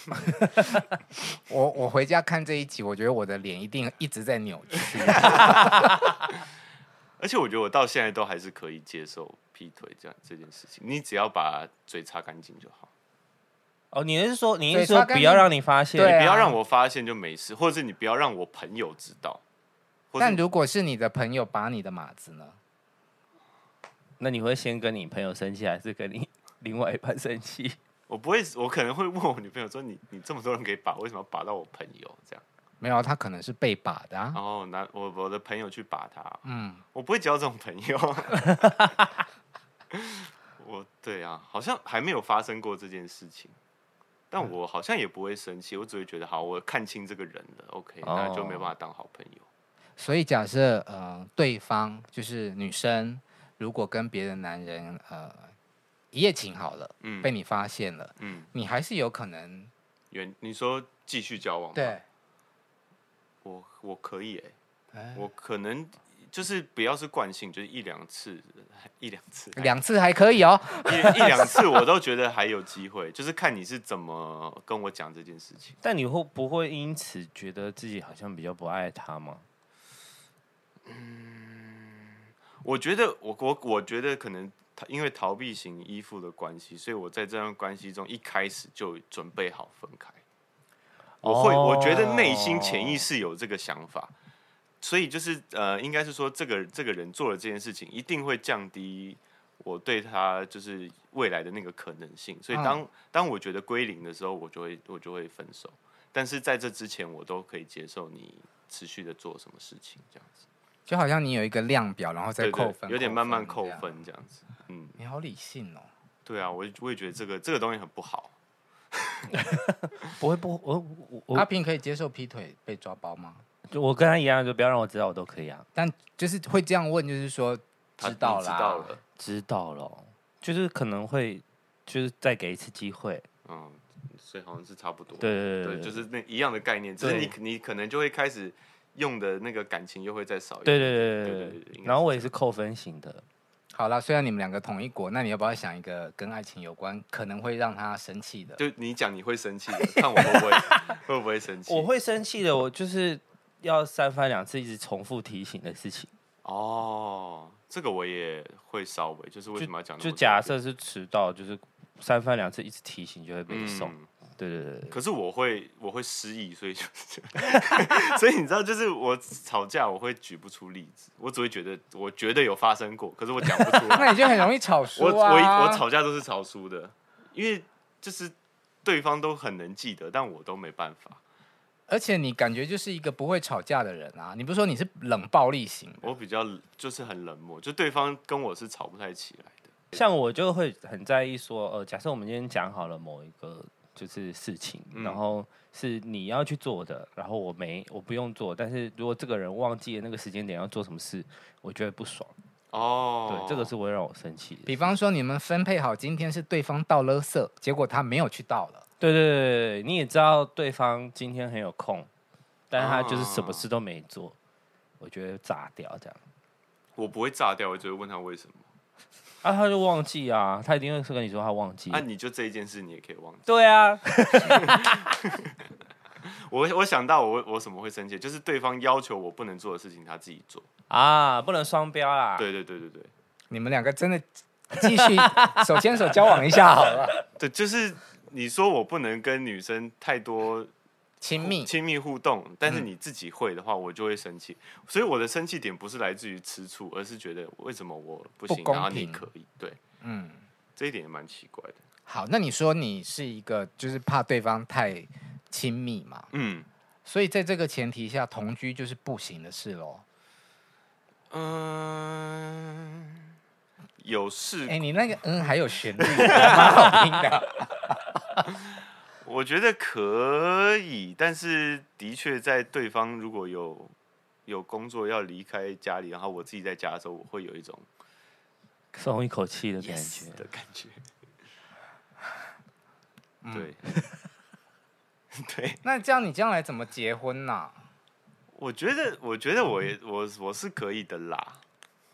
[LAUGHS] 我我回家看这一集，我觉得我的脸一定一直在扭曲。[LAUGHS] 而且我觉得我到现在都还是可以接受劈腿这样这件事情。你只要把嘴擦干净就好。哦，你是说你是说不要让你发现，你不要让我发现就没事，或者是你不要让我朋友知道。但如果是你的朋友把你的马子呢？那你会先跟你朋友生气，还是跟你另外一半生气？我不会，我可能会问我女朋友说：“你你这么多人可以把，为什么要把到我朋友？”这样没有，他可能是被把的、啊。然后拿我我的朋友去把他。嗯，我不会交这种朋友。[LAUGHS] [LAUGHS] 我对啊，好像还没有发生过这件事情，但我好像也不会生气，我只会觉得好，我看清这个人了，OK，那就没办法当好朋友。所以假设呃，对方就是女生，如果跟别的男人呃。一夜情好了，嗯，被你发现了，嗯，你还是有可能原你说继续交往，对，我我可以哎、欸，我可能就是不要是惯性，就是一两次，一两次，两次还可以哦，一一两次我都觉得还有机会，就是看你是怎么跟我讲这件事情。但你会不会因此觉得自己好像比较不爱他吗？嗯，我觉得我我我觉得可能。因为逃避型依附的关系，所以我在这段关系中一开始就准备好分开。我会，我觉得内心潜意识有这个想法，所以就是呃，应该是说这个这个人做了这件事情，一定会降低我对他就是未来的那个可能性。所以当当我觉得归零的时候，我就会我就会分手。但是在这之前，我都可以接受你持续的做什么事情，这样子。就好像你有一个量表，然后再扣分，有点慢慢扣分这样子。嗯，你好理性哦。对啊，我我也觉得这个这个东西很不好。[LAUGHS] 不会不，我我阿平可以接受劈腿被抓包吗？就我跟他一样，就不要让我知道，我都可以啊。但就是会这样问，就是说知道了，知道了，知道了，就是可能会就是再给一次机会。嗯，所以好像是差不多。对对对，对，就是那一样的概念，只是你你可能就会开始。用的那个感情又会再少一点。对对对对对。然后我也是扣分型的。好了，虽然你们两个同一国，那你要不要想一个跟爱情有关，可能会让他生气的？就你讲你会生气的，看我会不会 [LAUGHS] 会不会生气？我会生气的，我就是要三番两次一直重复提醒的事情。哦，这个我也会稍微，就是为什么要讲？就假设是迟到，就是三番两次一直提醒就会被送。嗯对对对，可是我会我会失忆，所以就是，[LAUGHS] 所以你知道，就是我吵架我会举不出例子，我只会觉得我觉得有发生过，可是我讲不出来。[LAUGHS] 那你就很容易吵输啊！我我我吵架都是吵输的，因为就是对方都很能记得，但我都没办法。而且你感觉就是一个不会吵架的人啊！你不是说你是冷暴力型？我比较就是很冷漠，就对方跟我是吵不太起来的。像我就会很在意说，呃，假设我们今天讲好了某一个。就是事情，然后是你要去做的，然后我没，我不用做。但是如果这个人忘记了那个时间点要做什么事，我觉得不爽。哦，对，这个是会让我生气的。比方说，你们分配好今天是对方倒垃圾，结果他没有去倒了。对对对，你也知道对方今天很有空，但是他就是什么事都没做，我觉得炸掉这样。我不会炸掉，我只会问他为什么。啊，他就忘记啊，他一定会是跟你说他忘记。那、啊、你就这一件事，你也可以忘记。对啊，[LAUGHS] 我我想到我我什么会生气，就是对方要求我不能做的事情，他自己做啊，不能双标啦。对对对对对，你们两个真的继续手牵手交往一下好了。对，就是你说我不能跟女生太多。亲密亲密互动，但是你自己会的话，我就会生气。嗯、所以我的生气点不是来自于吃醋，而是觉得为什么我不行，不然后你可以。对，嗯，这一点也蛮奇怪的。好，那你说你是一个就是怕对方太亲密嘛？嗯，所以在这个前提下，同居就是不行的事喽。嗯，有事。哎、欸，你那个嗯还有旋律，[LAUGHS] 蛮好听的。[LAUGHS] 我觉得可以，但是的确在对方如果有有工作要离开家里，然后我自己在家的时候，我会有一种松一口气的感觉 yes 的感觉。嗯、对，[LAUGHS] 对。那这样你将来怎么结婚呢、啊？我觉得，我觉得我我我是可以的啦。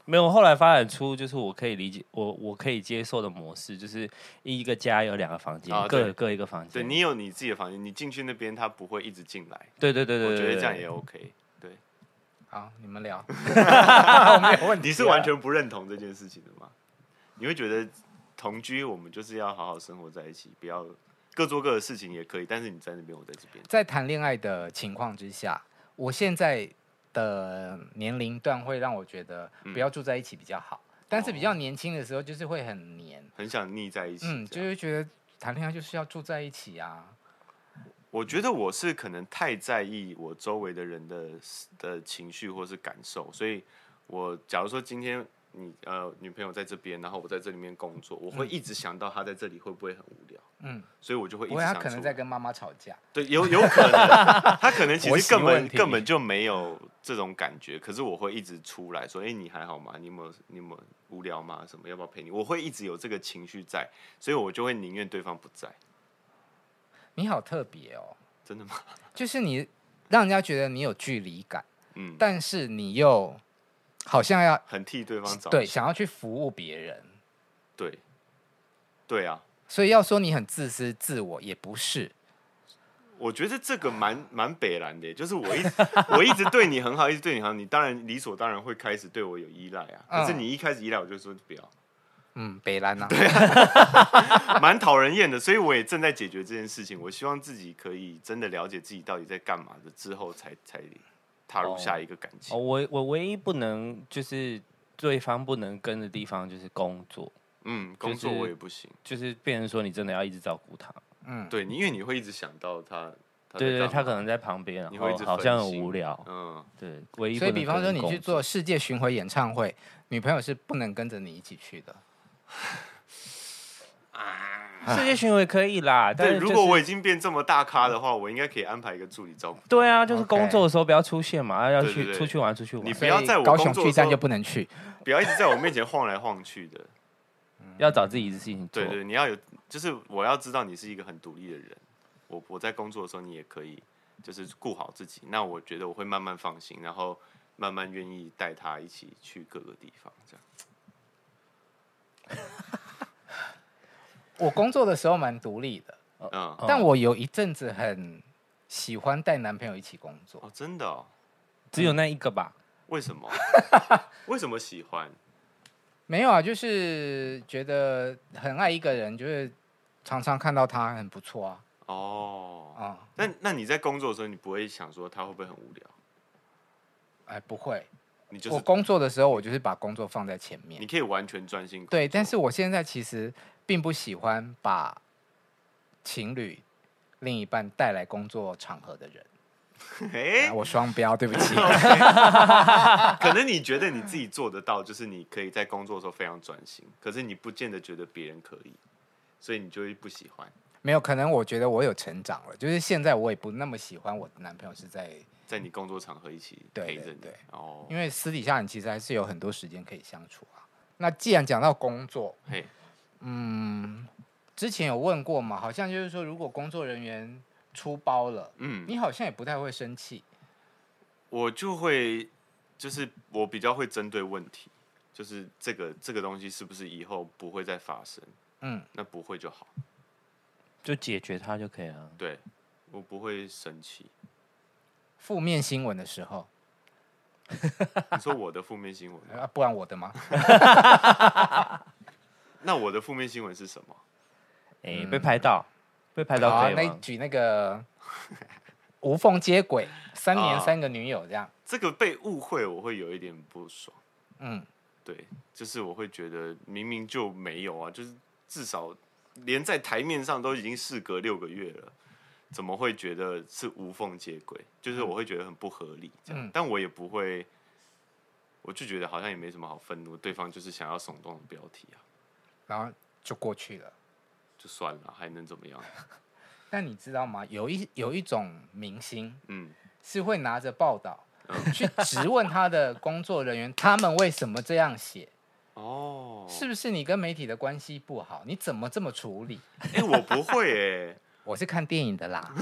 没有，后来发展出就是我可以理解，我我可以接受的模式，就是一个家有两个房间，哦、各各一个房间。对，你有你自己的房间，你进去那边，他不会一直进来。对对对对，我觉得这样也 OK。对，好，你们聊。[LAUGHS] 我没有问题。你是完全不认同这件事情的吗？你会觉得同居，我们就是要好好生活在一起，不要各做各的事情也可以，但是你在那边，我在这边。在谈恋爱的情况之下，我现在。的年龄段会让我觉得不要住在一起比较好，嗯、但是比较年轻的时候就是会很黏，很想腻在一起，嗯，就是觉得谈恋爱就是要住在一起啊。我觉得我是可能太在意我周围的人的的情绪或是感受，所以我假如说今天。你呃，女朋友在这边，然后我在这里面工作，我会一直想到她在这里会不会很无聊，嗯，所以我就会一直想。他可能在跟妈妈吵架。对，有有可能，他可能其实根本根本就没有这种感觉，可是我会一直出来说，哎，你还好吗？你有没有你有没有无聊吗？什么要不要陪你？我会一直有这个情绪在，所以我就会宁愿对方不在。你好特别哦，真的吗？就是你让人家觉得你有距离感，嗯，但是你又。好像要很替对方找对，想要去服务别人，对，对啊，所以要说你很自私自我也不是，我觉得这个蛮蛮北烂的，就是我一 [LAUGHS] 我一直对你很好，一直对你好，你当然理所当然会开始对我有依赖啊。可是你一开始依赖，我就说不要，嗯，北烂啊，对啊，[LAUGHS] 蛮讨人厌的。所以我也正在解决这件事情，我希望自己可以真的了解自己到底在干嘛的之后才，才才。踏入下一个感情。哦，我我唯一不能就是对方不能跟的地方就是工作。嗯，工作我也不行，就是、就是变成说你真的要一直照顾他。嗯，对，你因为你会一直想到他，对，对对，他可能在旁边，你会好像很无聊。嗯，对，唯一。所以，比方说你去做世界巡回演唱会，女朋友是不能跟着你一起去的。[LAUGHS] [LAUGHS] 世界巡回可以啦，但是、就是、如果我已经变这么大咖的话，我应该可以安排一个助理照顾。对啊，就是工作的时候不要出现嘛，要去出去玩，出去玩。你不要在我高雄巨蛋就不能去，不要一直在我面前晃来晃去的。要找自己的事情做。对，对对，你要有，就是我要知道你是一个很独立的人。我我在工作的时候，你也可以就是顾好自己。那我觉得我会慢慢放心，然后慢慢愿意带他一起去各个地方，这样。[LAUGHS] 我工作的时候蛮独立的，嗯，但我有一阵子很喜欢带男朋友一起工作。哦，真的哦？只有那一个吧？为什么？[LAUGHS] 为什么喜欢？没有啊，就是觉得很爱一个人，就是常常看到他很不错啊。哦，啊，那那你在工作的时候，你不会想说他会不会很无聊？哎，不会。你就是我工作的时候，我就是把工作放在前面。你可以完全专心。对，但是我现在其实。并不喜欢把情侣另一半带来工作场合的人。欸啊、我双标，对不起。[LAUGHS] 可能你觉得你自己做得到，就是你可以在工作的时候非常专心，可是你不见得觉得别人可以，所以你就会不喜欢。没有，可能我觉得我有成长了，就是现在我也不那么喜欢我的男朋友是在在你工作场合一起陪着你。对，哦，因为私底下你其实还是有很多时间可以相处啊。那既然讲到工作，嘿。嗯，之前有问过嘛？好像就是说，如果工作人员出包了，嗯，你好像也不太会生气。我就会，就是我比较会针对问题，就是这个这个东西是不是以后不会再发生？嗯，那不会就好，就解决它就可以了。对，我不会生气。负面新闻的时候，你说我的负面新闻 [LAUGHS] 啊？不然我的吗？[LAUGHS] 那我的负面新闻是什么？哎、欸，被拍到，被拍到可以吗？那举那个无缝接轨，三年三个女友这样。啊、这个被误会，我会有一点不爽。嗯，对，就是我会觉得明明就没有啊，就是至少连在台面上都已经事隔六个月了，怎么会觉得是无缝接轨？就是我会觉得很不合理。这样，嗯、但我也不会，我就觉得好像也没什么好愤怒，对方就是想要耸动的标题啊。然后就过去了，就算了，还能怎么样？[LAUGHS] 但你知道吗？有一有一种明星，嗯，是会拿着报道、嗯、去质问他的工作人员，他们为什么这样写？哦，是不是你跟媒体的关系不好？你怎么这么处理？哎、欸，我不会哎、欸。我是看电影的啦，[LAUGHS]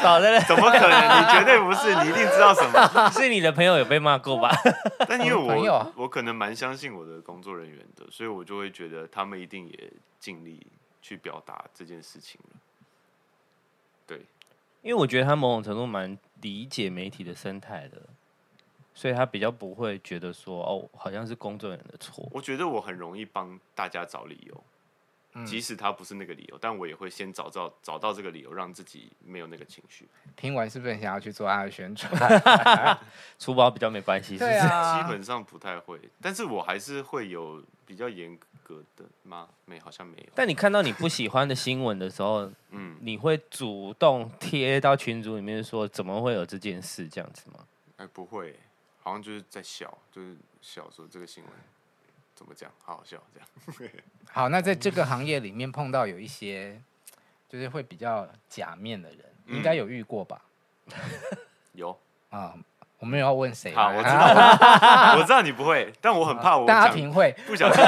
好的怎么可能？你绝对不是，你一定知道什么？[LAUGHS] 是你的朋友有被骂过吧？[LAUGHS] 但因为我我可能蛮相信我的工作人员的，所以我就会觉得他们一定也尽力去表达这件事情了。对，因为我觉得他某种程度蛮理解媒体的生态的，所以他比较不会觉得说哦，好像是工作人员的错。我觉得我很容易帮大家找理由。即使他不是那个理由，但我也会先找到找到这个理由，让自己没有那个情绪。听完是不是很想要去做他的宣传？[LAUGHS] 粗暴比较没关系，对啊，[LAUGHS] 基本上不太会，但是我还是会有比较严格的吗？没，好像没有。但你看到你不喜欢的新闻的时候，[LAUGHS] 嗯，你会主动贴到群组里面说，怎么会有这件事这样子吗？哎，不会，好像就是在笑，就是笑说这个新闻。怎么讲？好好笑，这样。[LAUGHS] 好，那在这个行业里面碰到有一些，就是会比较假面的人，嗯、应该有遇过吧？有啊，我没有要问谁。好，我知道，[LAUGHS] 我知道你不会，但我很怕我大平会不小心，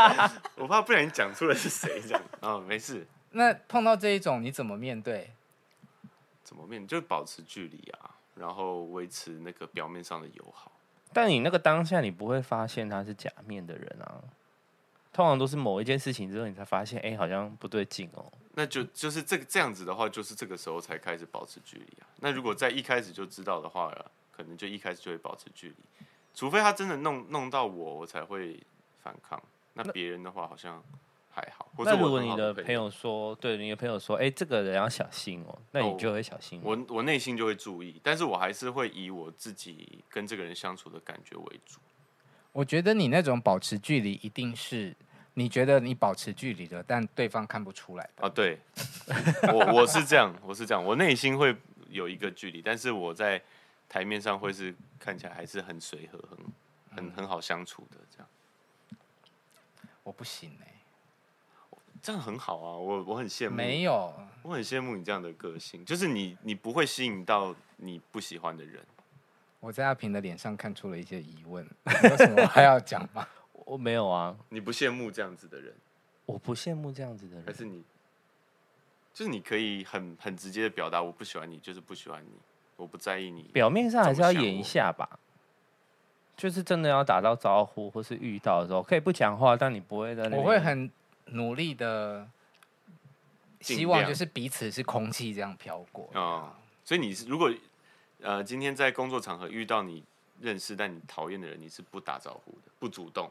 [LAUGHS] 我怕不小心讲出来是谁这样。哦，没事。那碰到这一种，你怎么面对？怎么面？就保持距离啊，然后维持那个表面上的友好。但你那个当下，你不会发现他是假面的人啊。通常都是某一件事情之后，你才发现，哎、欸，好像不对劲哦。那就就是这个这样子的话，就是这个时候才开始保持距离啊。那如果在一开始就知道的话，可能就一开始就会保持距离。除非他真的弄弄到我，我才会反抗。那别人的话，好像。还好，或者那如果你的朋友说，对你的朋友说，哎、欸，这个人要小心哦，那你就会小心。我我内心就会注意，但是我还是会以我自己跟这个人相处的感觉为主。我觉得你那种保持距离，一定是你觉得你保持距离的，但对方看不出来的。啊，对，我我是这样，我是这样，我内心会有一个距离，但是我在台面上会是看起来还是很随和，很很很好相处的这样。我不行哎、欸。这样很好啊，我我很羡慕。没有，我很羡慕你这样的个性，就是你你不会吸引到你不喜欢的人。我在阿平的脸上看出了一些疑问，有什么还要讲吗？[LAUGHS] 我没有啊，你不羡慕这样子的人？我不羡慕这样子的人，还是你？就是你可以很很直接的表达，我不喜欢你，就是不喜欢你，我不在意你。表面上还是要演一下吧，就是真的要打到招呼或是遇到的时候，可以不讲话，但你不会在那。我会很。努力的希望就是彼此是空气这样飘过啊、哦，所以你是如果呃今天在工作场合遇到你认识但你讨厌的人，你是不打招呼的，不主动。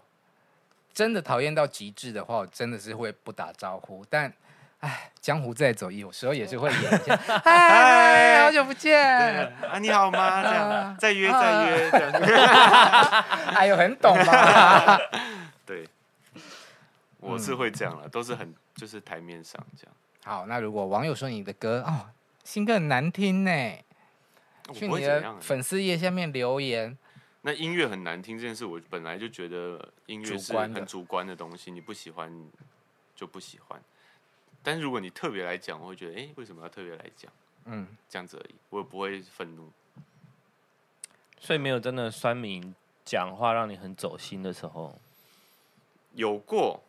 真的讨厌到极致的话，我真的是会不打招呼。但哎，江湖再走，有时候也是会演一下。[LAUGHS] 嗨，好久不见啊，你好吗？这样再约再约。[LAUGHS] 哎呦，很懂吗？对。我是会这样了，都是很就是台面上这样。好，那如果网友说你的歌哦，新歌很难听呢，去你的粉丝页下面留言。那音乐很难听这件事，我本来就觉得音乐是很主观的东西，你不喜欢就不喜欢。但是如果你特别来讲，我会觉得，哎，为什么要特别来讲？嗯，这样子而已，我也不会愤怒。所以没有真的酸民讲话让你很走心的时候，有过。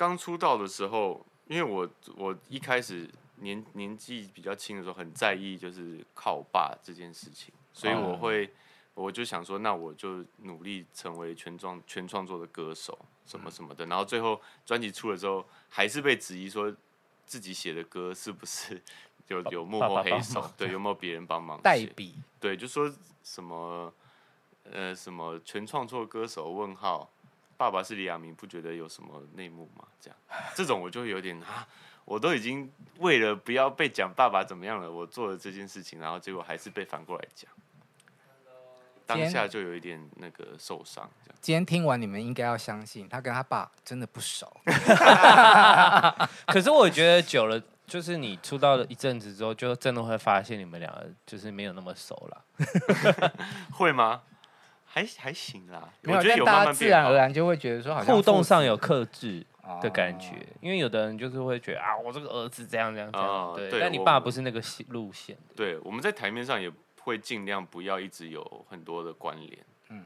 刚出道的时候，因为我我一开始年年纪比较轻的时候，很在意就是靠爸这件事情，所以我会我就想说，那我就努力成为全创全创作的歌手，什么什么的。然后最后专辑出了之后，还是被质疑说自己写的歌是不是 [LAUGHS] 有有幕后黑手，对，有没有别人帮忙代笔？对，就说什么呃什么全创作歌手问号。爸爸是李亚明，不觉得有什么内幕吗？这样，这种我就有点啊，我都已经为了不要被讲爸爸怎么样了，我做了这件事情，然后结果还是被反过来讲，当下就有一点那个受伤。今天听完，你们应该要相信他跟他爸真的不熟。[LAUGHS] 可是我觉得久了，就是你出道了一阵子之后，就真的会发现你们两个就是没有那么熟了。[LAUGHS] 会吗？还还行啦，没有，我觉得有慢慢，但大家自然而然就会觉得说，好像互动上有克制，的感觉，哦、因为有的人就是会觉得啊，我这个儿子这样这样这样，哦、对，对但你爸不是那个路线。对，我们在台面上也会尽量不要一直有很多的关联。嗯，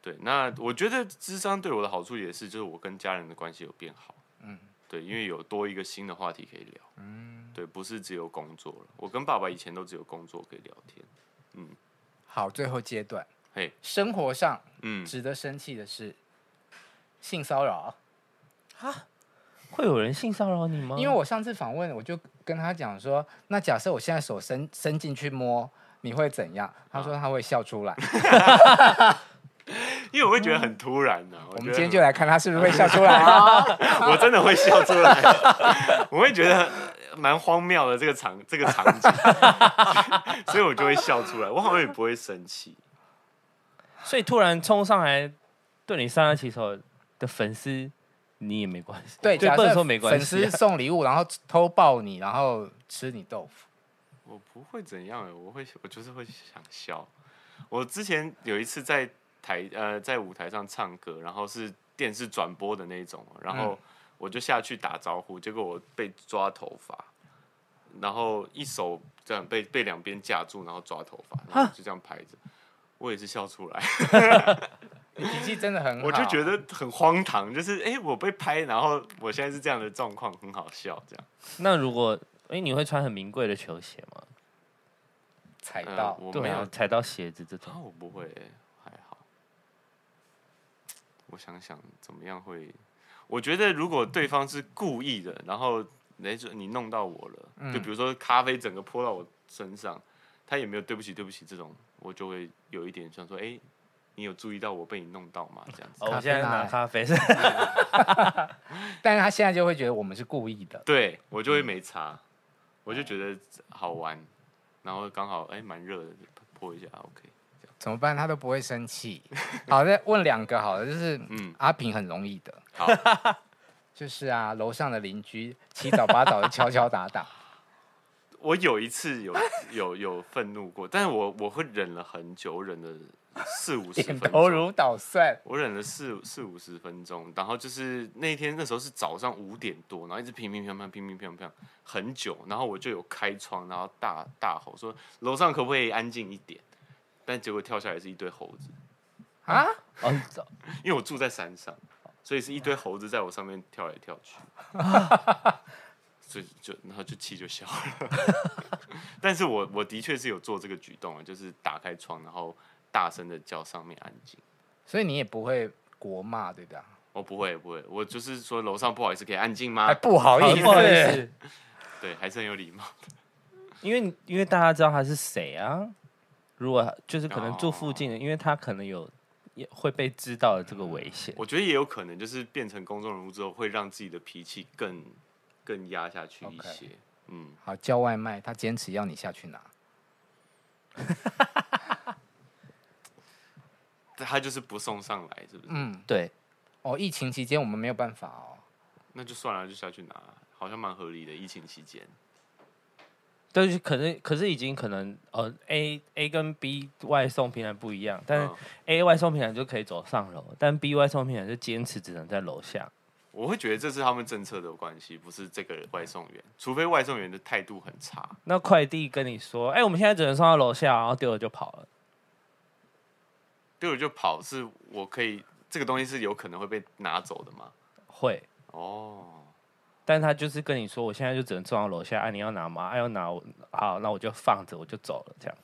对。那我觉得智商对我的好处也是，就是我跟家人的关系有变好。嗯，对，因为有多一个新的话题可以聊。嗯，对，不是只有工作了。我跟爸爸以前都只有工作可以聊天。嗯，好，最后阶段，嘿，生活上，嗯，值得生气的是性骚扰。啊，会有人性骚扰你吗？因为我上次访问，我就跟他讲说，那假设我现在手伸伸进去摸，你会怎样？他说他会笑出来，[LAUGHS] 因为我会觉得很突然呢、啊。我，我们今天就来看他是不是会笑出来啊！[LAUGHS] 我真的会笑出来，[LAUGHS] 我会觉得蛮荒谬的这个场这个场景，所以我就会笑出来。我好像也不会生气，所以突然冲上来对你上下其手的粉丝。你也没关系，对，假设说没关系，粉丝送礼物，然后偷抱你，然后吃你豆腐，我不会怎样，我会，我就是会想笑。我之前有一次在台呃在舞台上唱歌，然后是电视转播的那种，然后我就下去打招呼，结果我被抓头发，然后一手这样被被两边架住，然后抓头发，然后就这样拍着，我也是笑出来。[LAUGHS] 你脾气真的很好，我就觉得很荒唐，就是哎、欸，我被拍，然后我现在是这样的状况，很好笑，这样。那如果哎、欸，你会穿很名贵的球鞋吗？踩到，呃、对啊，踩到鞋子这种，啊、我不会、欸，还好。我想想怎么样会？我觉得如果对方是故意的，然后没准你弄到我了，嗯、就比如说咖啡整个泼到我身上，他也没有对不起对不起这种，我就会有一点想说，哎、欸。你有注意到我被你弄到吗？这样子，我现在拿咖啡，[LAUGHS] 但是他现在就会觉得我们是故意的，对我就会没差，我就觉得好玩，然后刚好哎蛮热的，泼一下 OK，怎么办？他都不会生气。[LAUGHS] 好，再问两个好了，就是嗯，阿平很容易的，好，[LAUGHS] 就是啊，楼上的邻居七早八早的敲敲打打。我有一次有有有愤怒过，但是我我会忍了很久，我忍了四五十分钟，点头如捣蒜。我忍了四四五十分钟，然后就是那天那时候是早上五点多，然后一直乒乒乓乓乒乒乓乓很久，然后我就有开窗，然后大大吼说楼上可不可以安静一点？但结果跳下来是一堆猴子啊！[LAUGHS] 哦，因为我住在山上，所以是一堆猴子在我上面跳来跳去。[LAUGHS] 所以就然后就气就消了，[LAUGHS] 但是我我的确是有做这个举动啊，就是打开窗，然后大声的叫上面安静。所以你也不会国骂对吧？我不会不会，我就是说楼上不好意思，可以安静吗？还不好意思，不好意思，[LAUGHS] 对，还是很有礼貌的。因为因为大家知道他是谁啊，如果就是可能住附近的，因为他可能有也会被知道的这个危险。我觉得也有可能就是变成公众人物之后，会让自己的脾气更。更压下去一些，Okay. 嗯，好，叫外卖，他坚持要你下去拿，[LAUGHS] 他就是不送上来，是不是？嗯，对。哦，疫情期间我们没有办法哦，那就算了，就下去拿，好像蛮合理的。疫情期间，但是可是，可是已经可能，呃，A A 跟 B 外送平台不一样，但是 A 外送平台就可以走上楼，但 B 外送平台就坚持只能在楼下。我会觉得这是他们政策的关系，不是这个外送员，除非外送员的态度很差。那快递跟你说，哎、欸，我们现在只能送到楼下，然后丢了就跑了，丢了就跑，是我可以这个东西是有可能会被拿走的吗？会哦，但他就是跟你说，我现在就只能送到楼下，哎、啊，你要拿吗？哎、啊，要拿我，好，那我就放着，我就走了，这样。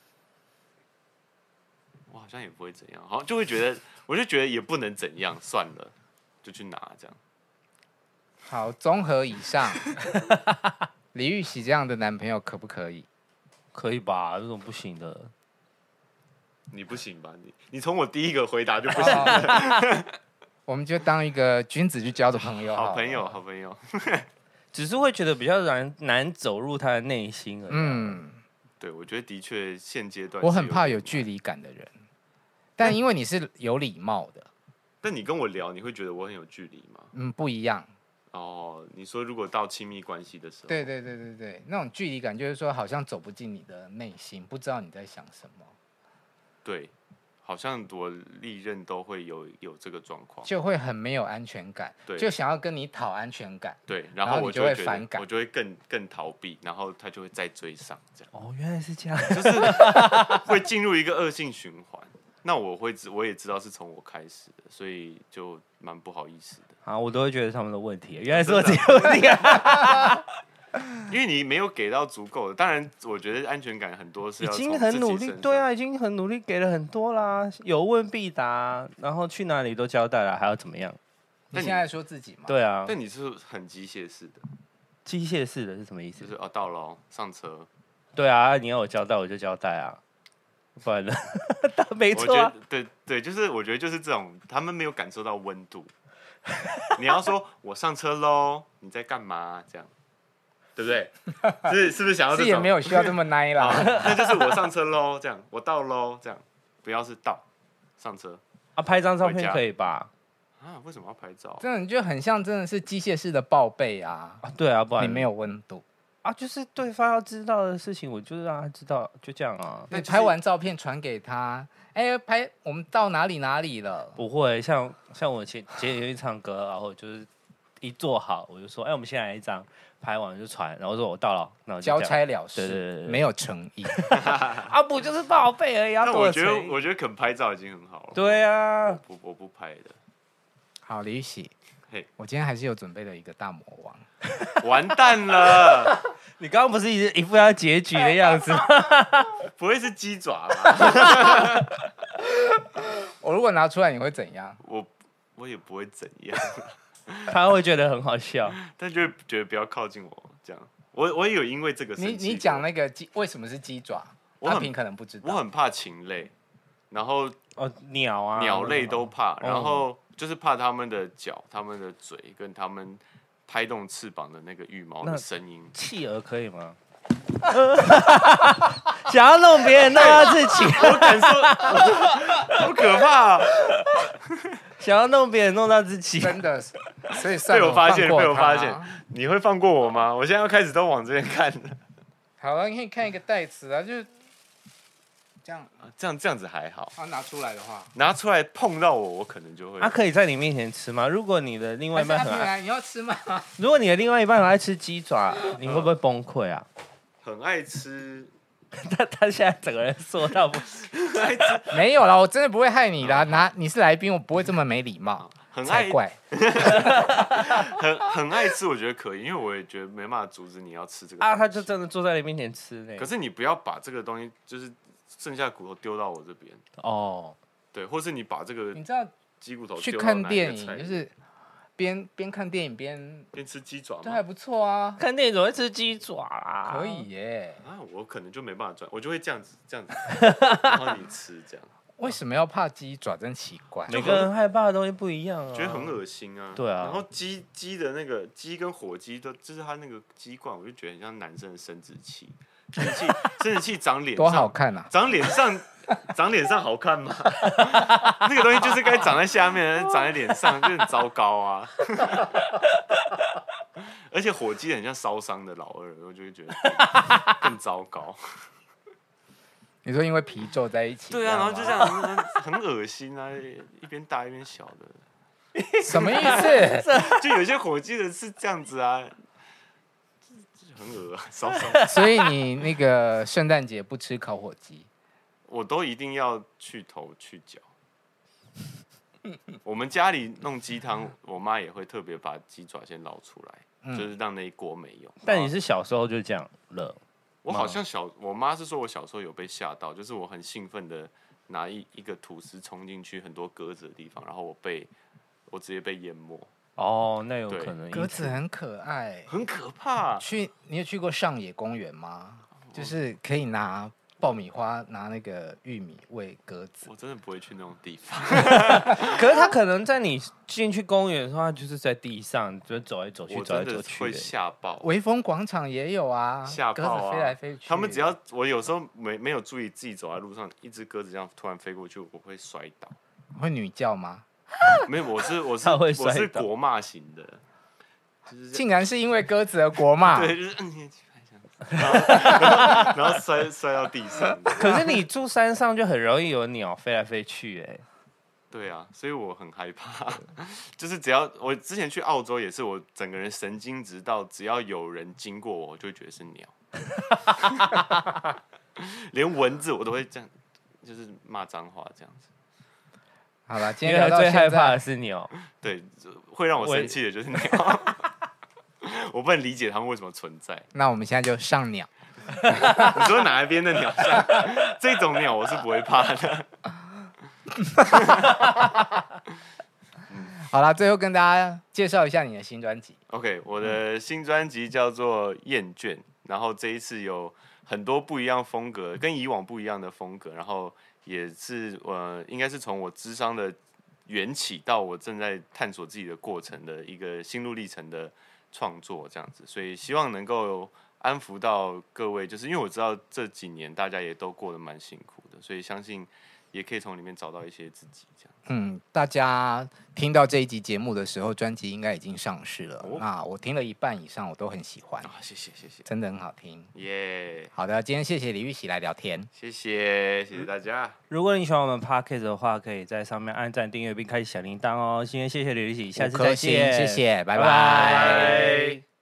我好像也不会怎样，好像就会觉得，我就觉得也不能怎样，算了，就去拿这样。好，综合以上，[LAUGHS] 李玉玺这样的男朋友可不可以？可以吧，这种不行的。你不行吧？你你从我第一个回答就不 [LAUGHS] 行了。[LAUGHS] 我们就当一个君子去交的朋友好，好朋友，好朋友。只是会觉得比较难难走入他的内心而已。嗯，对，我觉得的确现阶段我很怕有距离感的人，但因为你是有礼貌的，但你跟我聊，你会觉得我很有距离吗？嗯，不一样。哦，你说如果到亲密关系的时候，对对对对对，那种距离感就是说好像走不进你的内心，不知道你在想什么。对，好像我历任都会有有这个状况，就会很没有安全感，对，就想要跟你讨安全感，对，然后我就会反感，我就会更更逃避，然后他就会再追上，这样。哦，原来是这样，就是 [LAUGHS] 会进入一个恶性循环。那我会知，我也知道是从我开始的，所以就蛮不好意思的。啊，我都会觉得他们的问题，原来是我自己的问题啊。[LAUGHS] 因为你没有给到足够的，当然我觉得安全感很多是已经很努力，对啊，已经很努力给了很多啦，有问必答，然后去哪里都交代了，还要怎么样？你现在说自己吗？对啊，但你是很机械式的，机械式的是什么意思？就是哦，到了上车，对啊，你要我交代我就交代啊，不然呢？没错、啊，对对，就是我觉得就是这种，他们没有感受到温度。[LAUGHS] 你要说我上车喽，你在干嘛？这样。对不对？是是不是想要这种？是也没有需要这么奶啦。[LAUGHS] 那就是我上车喽，这样我到喽，这样不要是到上车啊，拍张照片可以吧？啊，为什么要拍照？这样就很像真的是机械式的报备啊！啊对啊，不然你没有温度啊，就是对方要知道的事情，我就让他知道，就这样啊。你拍完照片传给他，哎，拍我们到哪里哪里了？不会，像像我前前几天去唱歌，然后就是一坐好，我就说，哎，我们先来一张。拍完就传，然后说我到了，然后交差了事，对对对，没有诚意。[LAUGHS] 啊，不就是报备而已。那我觉得，我觉得肯拍照已经很好了。对啊，我不，我不拍的。好，李喜，嘿，我今天还是有准备了一个大魔王。完蛋了！[LAUGHS] 你刚刚不是一一副要结局的样子吗？[LAUGHS] 不会是鸡爪吧？[LAUGHS] 我如果拿出来，你会怎样？我我也不会怎样。他会觉得很好笑，但就是觉得不要靠近我这样。我我也有因为这个事情。你你讲那个鸡为什么是鸡爪？阿平可能不知道。我很怕禽类，然后哦鸟啊鸟类都怕，然后就是怕他们的脚、他们的嘴跟他们拍动翅膀的那个羽毛的声音。企鹅可以吗？[LAUGHS] 想要弄别人弄到自己，[LAUGHS] 我感受好可怕。啊想要弄别人弄到自己，真的，所以被我发现，被我发现，你会放过我吗？我现在要开始都往这边看了。好了，你可以看一个代词啊，就是这样，这样这样子还好。他拿出来的话，拿出来碰到我，我可能就会。他可以在你面前吃吗？如果你的另外一半很爱，你要吃吗？[LAUGHS] [LAUGHS] 如果你的另外一半很爱吃鸡爪，你会不会崩溃啊？很爱吃。[LAUGHS] 他他现在整个人说到不行，没有啦，我真的不会害你的。拿你是来宾，我不会这么没礼貌，很爱怪。很很爱吃，我觉得可以，因为我也觉得没办法阻止你要吃这个。啊，他就真的坐在你面前吃呢。可是你不要把这个东西，就是剩下骨头丢到我这边哦。对，或是你把这个，你知道鸡骨头去看电影就是。边边看电影边边吃鸡爪，这还不错啊！看电影怎么会吃鸡爪啊？可以耶！啊，我可能就没办法转，我就会这样子这样子，[LAUGHS] 然后你吃这样。为什么要怕鸡爪？真奇怪，每个人害怕的东西不一样啊，觉得很恶心啊。对啊，然后鸡鸡的那个鸡跟火鸡都就是它那个鸡冠，我就觉得很像男生的生殖器，生殖器生殖器长脸多好看啊！长脸上。[LAUGHS] 长脸上好看吗？[LAUGHS] 那个东西就是该长在下面，长在脸上就很糟糕啊！[LAUGHS] 而且火鸡很像烧伤的老二，我就会觉得更糟糕。你说因为皮皱在一起？对啊，然后就这样很恶心啊，一边大一边小的，什么意思？就有些火鸡的是这样子啊，很恶啊，烧 [LAUGHS] 伤。所以你那个圣诞节不吃烤火鸡？我都一定要去头去脚。[LAUGHS] 我们家里弄鸡汤，我妈也会特别把鸡爪先捞出来，嗯、就是让那一锅没有。但你是小时候就这样了？我好像小，我妈是说我小时候有被吓到，就是我很兴奋的拿一一个吐司冲进去很多鸽子的地方，然后我被我直接被淹没。哦，那有可能。鸽子很可爱，很可怕。去，你有去过上野公园吗？就是可以拿。爆米花拿那个玉米喂鸽子，我真的不会去那种地方。[LAUGHS] 可是他可能在你进去公园的话，就是在地上，就走来走去，走来走去，会吓爆。微风广场也有啊，吓爆啊，鸽子飞来飞去。他们只要我有时候没没有注意自己走在路上，一只鸽子这样突然飞过去，我会摔倒。会女叫吗？[LAUGHS] 没有，我是我是我是国骂型的，竟然是因为鸽子而国骂。对，就是嗯。然后 [LAUGHS] 然后摔摔到地上。可是你住山上就很容易有鸟飞来飞去哎。对啊，所以我很害怕。[LAUGHS] 就是只要我之前去澳洲也是，我整个人神经直到只要有人经过我，我就会觉得是鸟。连蚊子我都会这样，就是骂脏话这样子。好了，今天最害怕的是鸟，[LAUGHS] 对，会让我生气的就是鸟。[LAUGHS] 我不能理解他们为什么存在。那我们现在就上鸟。[LAUGHS] 你说哪一边的鸟上？这种鸟我是不会怕的。好了，最后跟大家介绍一下你的新专辑。OK，我的新专辑叫做《厌倦》，然后这一次有很多不一样风格，跟以往不一样的风格，然后也是呃，应该是从我智商的缘起到我正在探索自己的过程的一个心路历程的创作，这样子，所以希望能够安抚到各位，就是因为我知道这几年大家也都过得蛮辛苦的，所以相信。也可以从里面找到一些自己这样。嗯，大家听到这一集节目的时候，专辑应该已经上市了。哦、那我听了一半以上，我都很喜欢。啊，谢谢谢谢，真的很好听。耶，好的，今天谢谢李玉玺来聊天。谢谢，谢谢大家。嗯、如果你喜欢我们 Podcast 的话，可以在上面按赞、订阅并开启小铃铛哦。今天谢谢李玉玺，下次再见，谢谢，拜拜。拜拜。